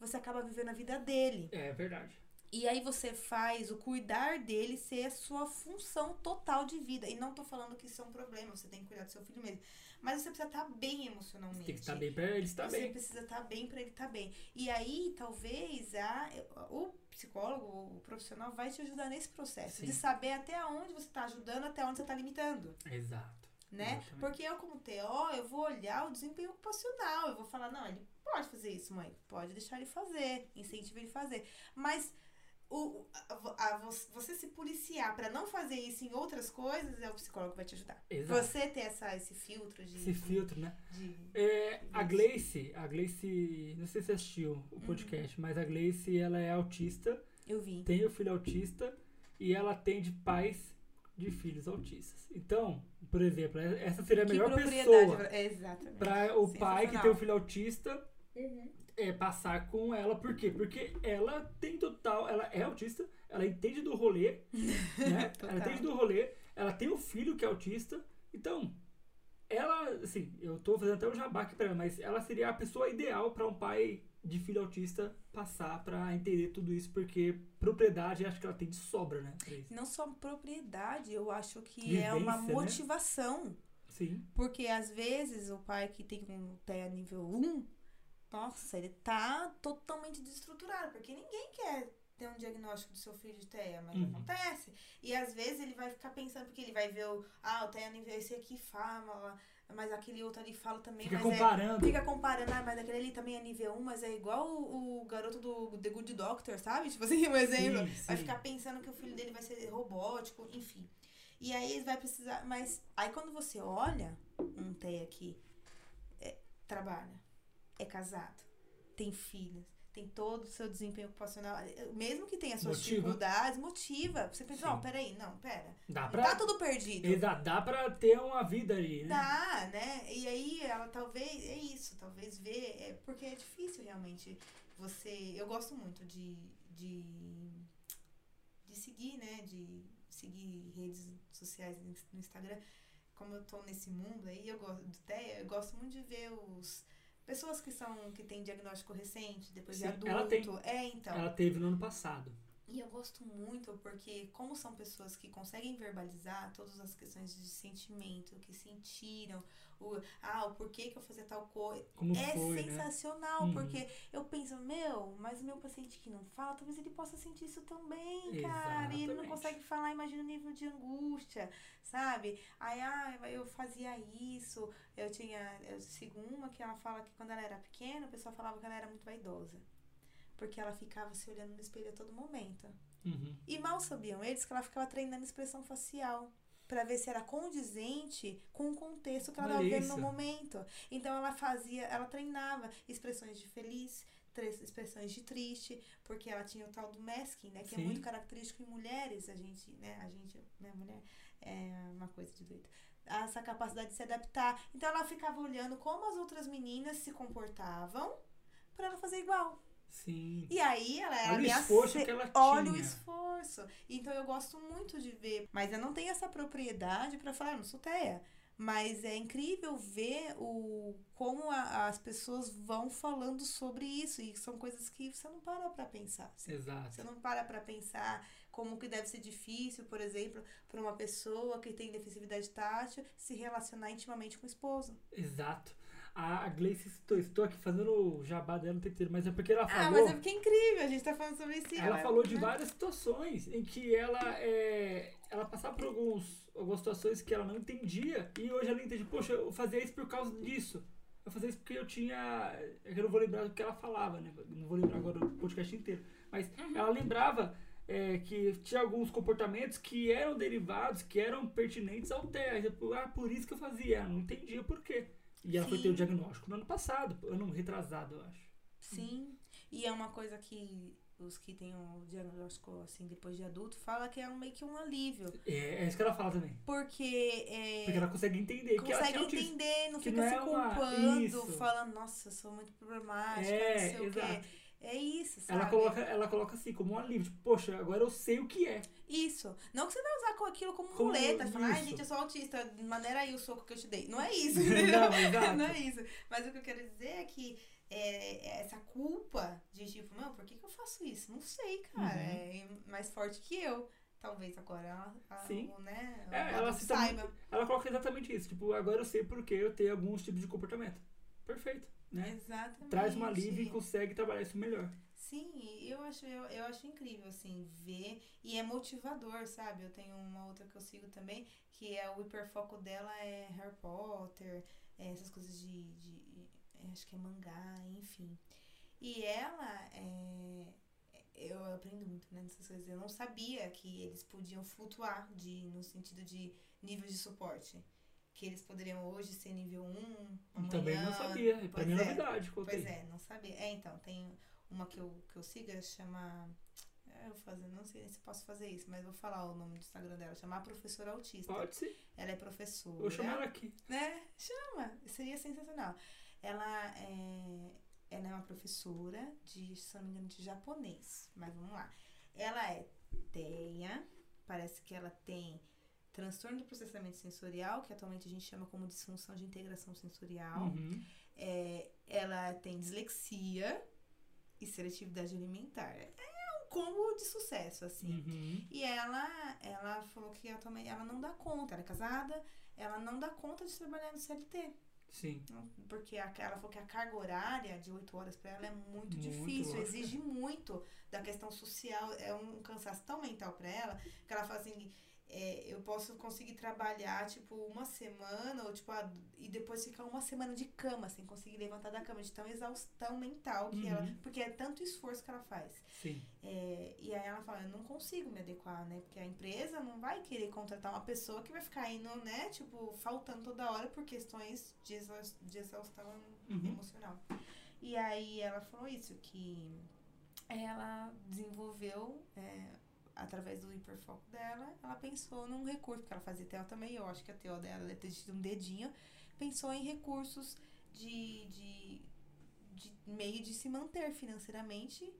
você acaba vivendo a vida dele. É verdade. E aí você faz o cuidar dele ser a sua função total de vida. E não tô falando que isso é um problema, você tem que cuidar do seu filho mesmo. Mas você precisa estar bem emocionalmente. Tem que estar bem pra ele estar Você bem. precisa estar bem para ele estar bem. E aí, talvez, a, o psicólogo, o profissional, vai te ajudar nesse processo. Sim. De saber até onde você está ajudando, até onde você está limitando. Exato. Né? Exatamente. Porque eu, como TO, eu vou olhar o desempenho ocupacional. Eu vou falar, não, ele pode fazer isso, mãe. Pode deixar ele fazer. Incentiva ele fazer. Mas o, a, a- você se policiar para não fazer isso em outras coisas, é o psicólogo que vai te ajudar. Exato. Você ter essa, esse filtro de. Esse filtro, né? de- É, a Isso. Gleice, a Gleice, não sei se você assistiu Uhum. o podcast, mas a Gleice, ela é autista, eu vi. tem o filho autista, e ela atende pais de filhos autistas. Então, por exemplo, essa seria a melhor pessoa pra- é, Exatamente. para o pai que tem um filho autista Uhum. É, passar com ela. Por quê? Porque ela tem total. Ela é autista, ela entende do rolê, né? Total. ela entende do rolê, ela tem um filho que é autista. Então, ela, assim, eu tô fazendo até o jabá aqui pra ela, mas ela seria a pessoa ideal para um pai de filho autista passar pra entender tudo isso, porque propriedade acho que ela tem de sobra, né? Não só propriedade, eu acho que é uma Vivência, né? motivação. Sim. Porque às vezes o pai que tem um TEA nível 1, nossa, ele tá totalmente desestruturado, porque ninguém quer ter um diagnóstico do seu filho de TEA, mas Uhum. acontece. E às vezes ele vai ficar pensando, porque ele vai ver o, ah, o TEA nível esse aqui fala, mas aquele outro ali fala também, Fica mas é comparando. Fica comparando, ah, mas aquele ali também é nível 1, mas é igual o, o garoto do The Good Doctor, sabe? Tipo assim, um exemplo. Sim, Vai sim. ficar pensando que o filho dele vai ser robótico, enfim. E aí ele vai precisar. Mas aí quando você olha um TEA aqui, é, trabalha, é casado, tem filhos, tem todo o seu desempenho ocupacional, é, mesmo que tenha suas Motiva. dificuldades, motiva. Você pensa, Sim. não, peraí, não, pera. Dá pra. tá tudo perdido. Exato, dá pra ter uma vida ali, né? Dá, né? E aí ela talvez, é isso, talvez ver, é, porque é difícil realmente você. Eu gosto muito de, de, de seguir, né? De seguir redes sociais no Instagram. Como eu tô nesse mundo aí, eu gosto TEA, eu gosto muito de ver os. Pessoas que são, que têm diagnóstico recente, depois de Sim, adulto. ela tem. É, então. Ela teve no ano passado. E eu gosto muito porque, como são pessoas que conseguem verbalizar todas as questões de sentimento, que sentiram, o, ah, o porquê que eu fazia tal coisa, Como é foi, né? sensacional, Uhum. porque eu penso, meu, mas o meu paciente que não fala, talvez ele possa sentir isso também, cara. E ele não Exatamente. consegue falar, imagina o nível de angústia, sabe? Aí, ah, eu fazia isso, eu tinha. Eu sigo uma que ela fala que quando ela era pequena, o pessoal falava que ela era muito vaidosa. Porque ela ficava se olhando no espelho a todo momento. Uhum. E mal sabiam eles que ela ficava treinando expressão facial. Pra ver se era condizente com o contexto que ela estava vivendo no momento. Então ela fazia, ela treinava expressões de feliz, expressões de triste, porque ela tinha o tal do masking, né? Que é Sim. muito característico em mulheres. A gente, né? A gente, né? Mulher é uma coisa de doido. Essa capacidade de se adaptar. Então ela ficava olhando como as outras meninas se comportavam pra ela fazer igual. Sim. E aí ela era Olha o esforço se- que ela Olha o tinha. esforço. Então eu gosto muito de ver. Mas eu não tenho essa propriedade pra falar, "Ah, não sou teia. Mas é incrível ver o como a- as pessoas vão falando sobre isso. E são coisas que você não para pra pensar. Você Exato. não para pra pensar como que deve ser difícil, por exemplo, para uma pessoa que tem deficiência tátil se relacionar intimamente com o esposo. Exato. A Gleice citou isso. Estou aqui fazendo o jabá dela o tempo inteiro, mas é porque ela Ah, falou. mas é porque é incrível. A gente tá falando sobre isso. Ela falou de né? várias situações em que ela é, ela passava por alguns, algumas situações que ela não entendia e hoje ela entende, poxa, eu fazia isso por causa disso. Eu fazia isso porque eu tinha. é que Eu não vou lembrar do que ela falava, né? Não vou lembrar agora o podcast inteiro. Mas ela lembrava é, que tinha alguns comportamentos que eram derivados, que eram pertinentes ao. Tipo, ah, por isso que eu fazia. Ela não entendia por quê. E ela foi Sim. ter o diagnóstico no ano passado, ano retrasado, eu acho. Sim, e é uma coisa que os que têm o diagnóstico assim depois de adulto fala que é um, meio que um alívio. É, é isso que ela fala também. Porque é, Porque ela consegue entender que ela consegue tinha autismo. entender, não Que fica não se é culpando, falando, nossa, eu sou muito problemática, É, não sei o exato. quê. É isso, sabe? Ela coloca, ela coloca assim, como um alívio. Tipo, poxa, agora eu sei o que é. Isso. Não que você vai usar com aquilo como, Como muleta, falar, ai gente, eu sou autista, maneira aí o soco que eu te dei. Não é isso, Não, exato. Não é isso. Mas o que eu quero dizer é que é, é essa culpa de tipo, não, por que, que eu faço isso? Não sei, cara. Uhum. É mais forte que eu. Talvez agora ela, a- Sim. né, É, ela cita saiba. Ela coloca exatamente isso. Tipo, agora eu sei porque eu tenho alguns tipos de comportamento. Perfeito, né? Exatamente. Traz uma alívio e consegue trabalhar isso melhor. Sim, eu acho, eu, eu acho incrível, assim, ver. E é motivador, sabe? Eu tenho uma outra que eu sigo também, que é o hiperfoco dela é Harry Potter, é essas coisas de, de. é, Acho que é mangá, enfim. E ela é. Eu aprendo muito né, nessas coisas. Eu não sabia que eles podiam flutuar de, no sentido de níveis de suporte. Que eles poderiam hoje ser nível 1, amanhã... Também não sabia. Pra Pois mim é é. novidade. Contei. Pois é, não sabia. É, então, tem uma que eu, que eu sigo, ela chama. eu fazer, não sei se posso fazer isso, mas vou falar o nome do Instagram dela, chamar professora autista. Pode ser. Ela é professora. Vou chamar ela aqui. Né? Chama, seria sensacional. Ela é, ela é uma professora de, se não me engano, de japonês. Mas vamos lá. Ela é TEA, parece que ela tem transtorno do processamento sensorial, que atualmente a gente chama como disfunção de integração sensorial. Uhum. É, ela tem dislexia e seletividade alimentar. É um combo de sucesso, assim. Uhum. E ela, ela falou que atualmente ela não dá conta, ela é casada, ela não dá conta de trabalhar no CLT. Sim. Porque a, ela falou que a carga horária de 8 horas para ela é muito, Muito, difícil, lógico. exige muito da questão social, é um cansaço tão mental para ela, que ela fala assim, é, eu posso conseguir trabalhar, tipo, uma semana, ou tipo, a- e depois ficar uma semana de cama, sem conseguir levantar da cama, de tão exaustão mental que Uhum. ela. Porque é tanto esforço que ela faz. Sim. É, e aí ela fala, eu não consigo me adequar, né? Porque a empresa não vai querer contratar uma pessoa que vai ficar indo, né? Tipo, faltando toda hora por questões de, exaus- de exaustão Uhum. emocional. E aí ela falou isso, que ela desenvolveu, é, através do hiperfoco dela, ela pensou num recurso, porque ela fazia TO também, eu acho que a TO dela deve ter tido um dedinho, pensou em recursos de, de, de meio de se manter financeiramente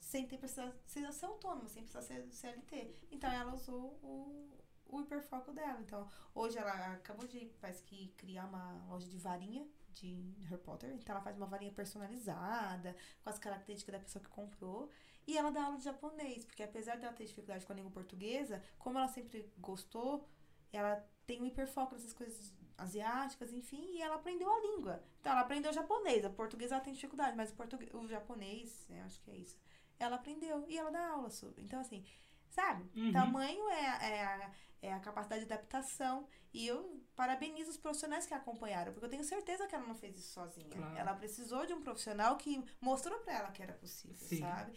sem ter precisar ser, autônoma, sem precisar ser CLT. Então ela usou o, o hiperfoco dela. Então, hoje ela acabou de, parece que, criar uma loja de varinha de Harry Potter. Então ela faz uma varinha personalizada, com as características da pessoa que comprou. E ela dá aula de japonês, porque apesar dela ter dificuldade com a língua portuguesa, como ela sempre gostou, ela tem um hiperfoco nessas coisas asiáticas, enfim, e ela aprendeu a língua. Então ela aprendeu japonês, a portuguesa ela tem dificuldade, mas o, português, o japonês, eu acho que é isso. Ela aprendeu e ela dá aula sobre. Então, assim, sabe? Uhum. Tamanho é, a- é, a, é a capacidade de adaptação. E eu parabenizo os profissionais que a acompanharam, porque eu tenho certeza que ela não fez isso sozinha. Claro. Ela precisou de um profissional que mostrou pra ela que era possível, Sim. sabe?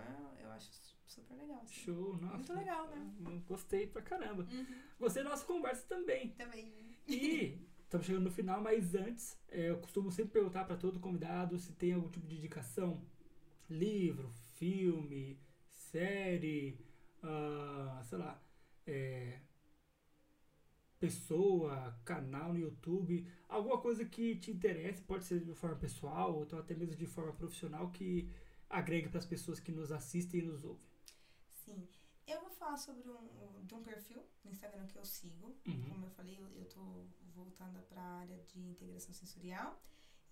Então, eu, eu acho super legal. assim. Show, nossa. Muito legal, né? Gostei pra caramba. Uhum. Gostei da nossa conversa também. Também. E estamos chegando no final, mas antes, é, eu costumo sempre perguntar para todo convidado se tem algum tipo de indicação. Livro, filme, série, ah, sei lá, é, pessoa, canal no YouTube, alguma coisa que te interesse, pode ser de forma pessoal ou então até mesmo de forma profissional que agregue para as pessoas que nos assistem e nos ouvem. Sim. Eu vou falar sobre um, de um perfil no Instagram que eu sigo. Uhum. Como eu falei, eu, eu tô voltada para a área de integração sensorial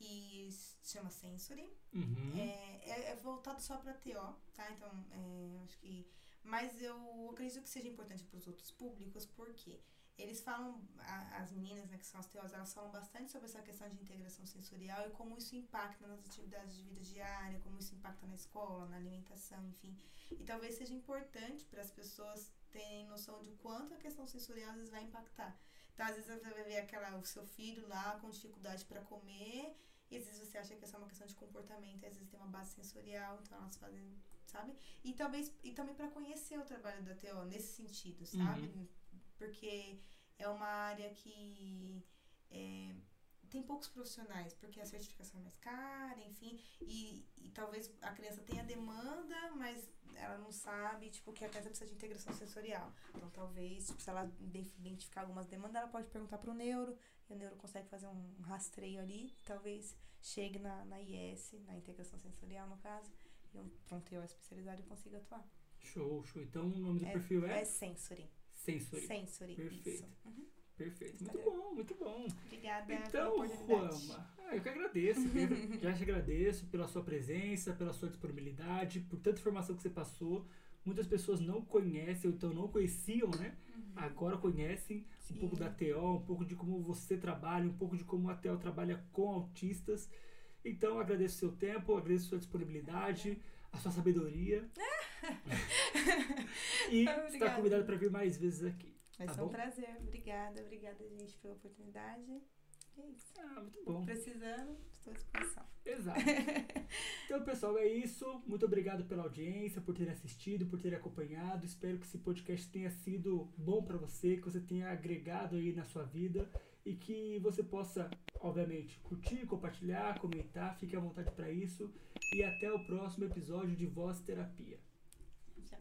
e se chama Sensory. Uhum. É, é, é voltado só para TO, tá? Então, é, acho que. Mas eu acredito que seja importante para os outros públicos, porque eles falam, a- as meninas, né, que são as TOs, elas falam bastante sobre essa questão de integração sensorial e como isso impacta nas atividades de vida diária, como isso impacta na escola, na alimentação, enfim. E talvez seja importante para as pessoas terem noção de quanto a questão sensorial às vezes vai impactar. Então, às vezes você vai ver aquela, o seu filho lá com dificuldade para comer, e às vezes você acha que é só uma questão de comportamento, às vezes tem uma base sensorial, então elas fazem, sabe? E talvez e também para conhecer o trabalho da TO nesse sentido, sabe? Porque é uma área que é, tem poucos profissionais, porque a certificação é mais cara, enfim, e, e talvez a criança tenha demanda, mas ela não sabe, tipo, que a criança precisa de integração sensorial. Então, talvez, tipo, se ela ide- identificar algumas demandas, ela pode perguntar pro neuro, e o neuro consegue fazer um rastreio ali, talvez chegue na, na IS, na integração sensorial, no caso, e um, pra um TO especializado e consiga atuar. Show, show. Então o nome do perfil é, É Sensory. Sensory. Sensory, Perfeito. Uhum. Perfeito. Muito bom, muito bom. Obrigada Então. Juama, ah, eu que agradeço. viu? Já te agradeço pela sua presença, pela sua disponibilidade, por tanta informação que você passou. Muitas pessoas não conhecem, ou então não conheciam, né? Agora conhecem um Sim. pouco da TO, um pouco de como você trabalha, um pouco de como a TO trabalha com autistas. Então, agradeço o seu tempo, agradeço a sua disponibilidade, a sua sabedoria. e está Obrigada. convidado para vir mais vezes aqui. Vai Tá ser um bom? prazer. Obrigada, obrigada, gente, pela oportunidade. É isso. Ah, muito bom. Precisando, estou à disposição. Exato. Então, pessoal, é isso. Muito obrigado pela audiência, por ter assistido, por ter acompanhado. Espero que esse podcast tenha sido bom para você, que você tenha agregado aí na sua vida e que você possa, obviamente, curtir, compartilhar, comentar, fique à vontade para isso e até o próximo episódio de Voz Terapia. Tchau.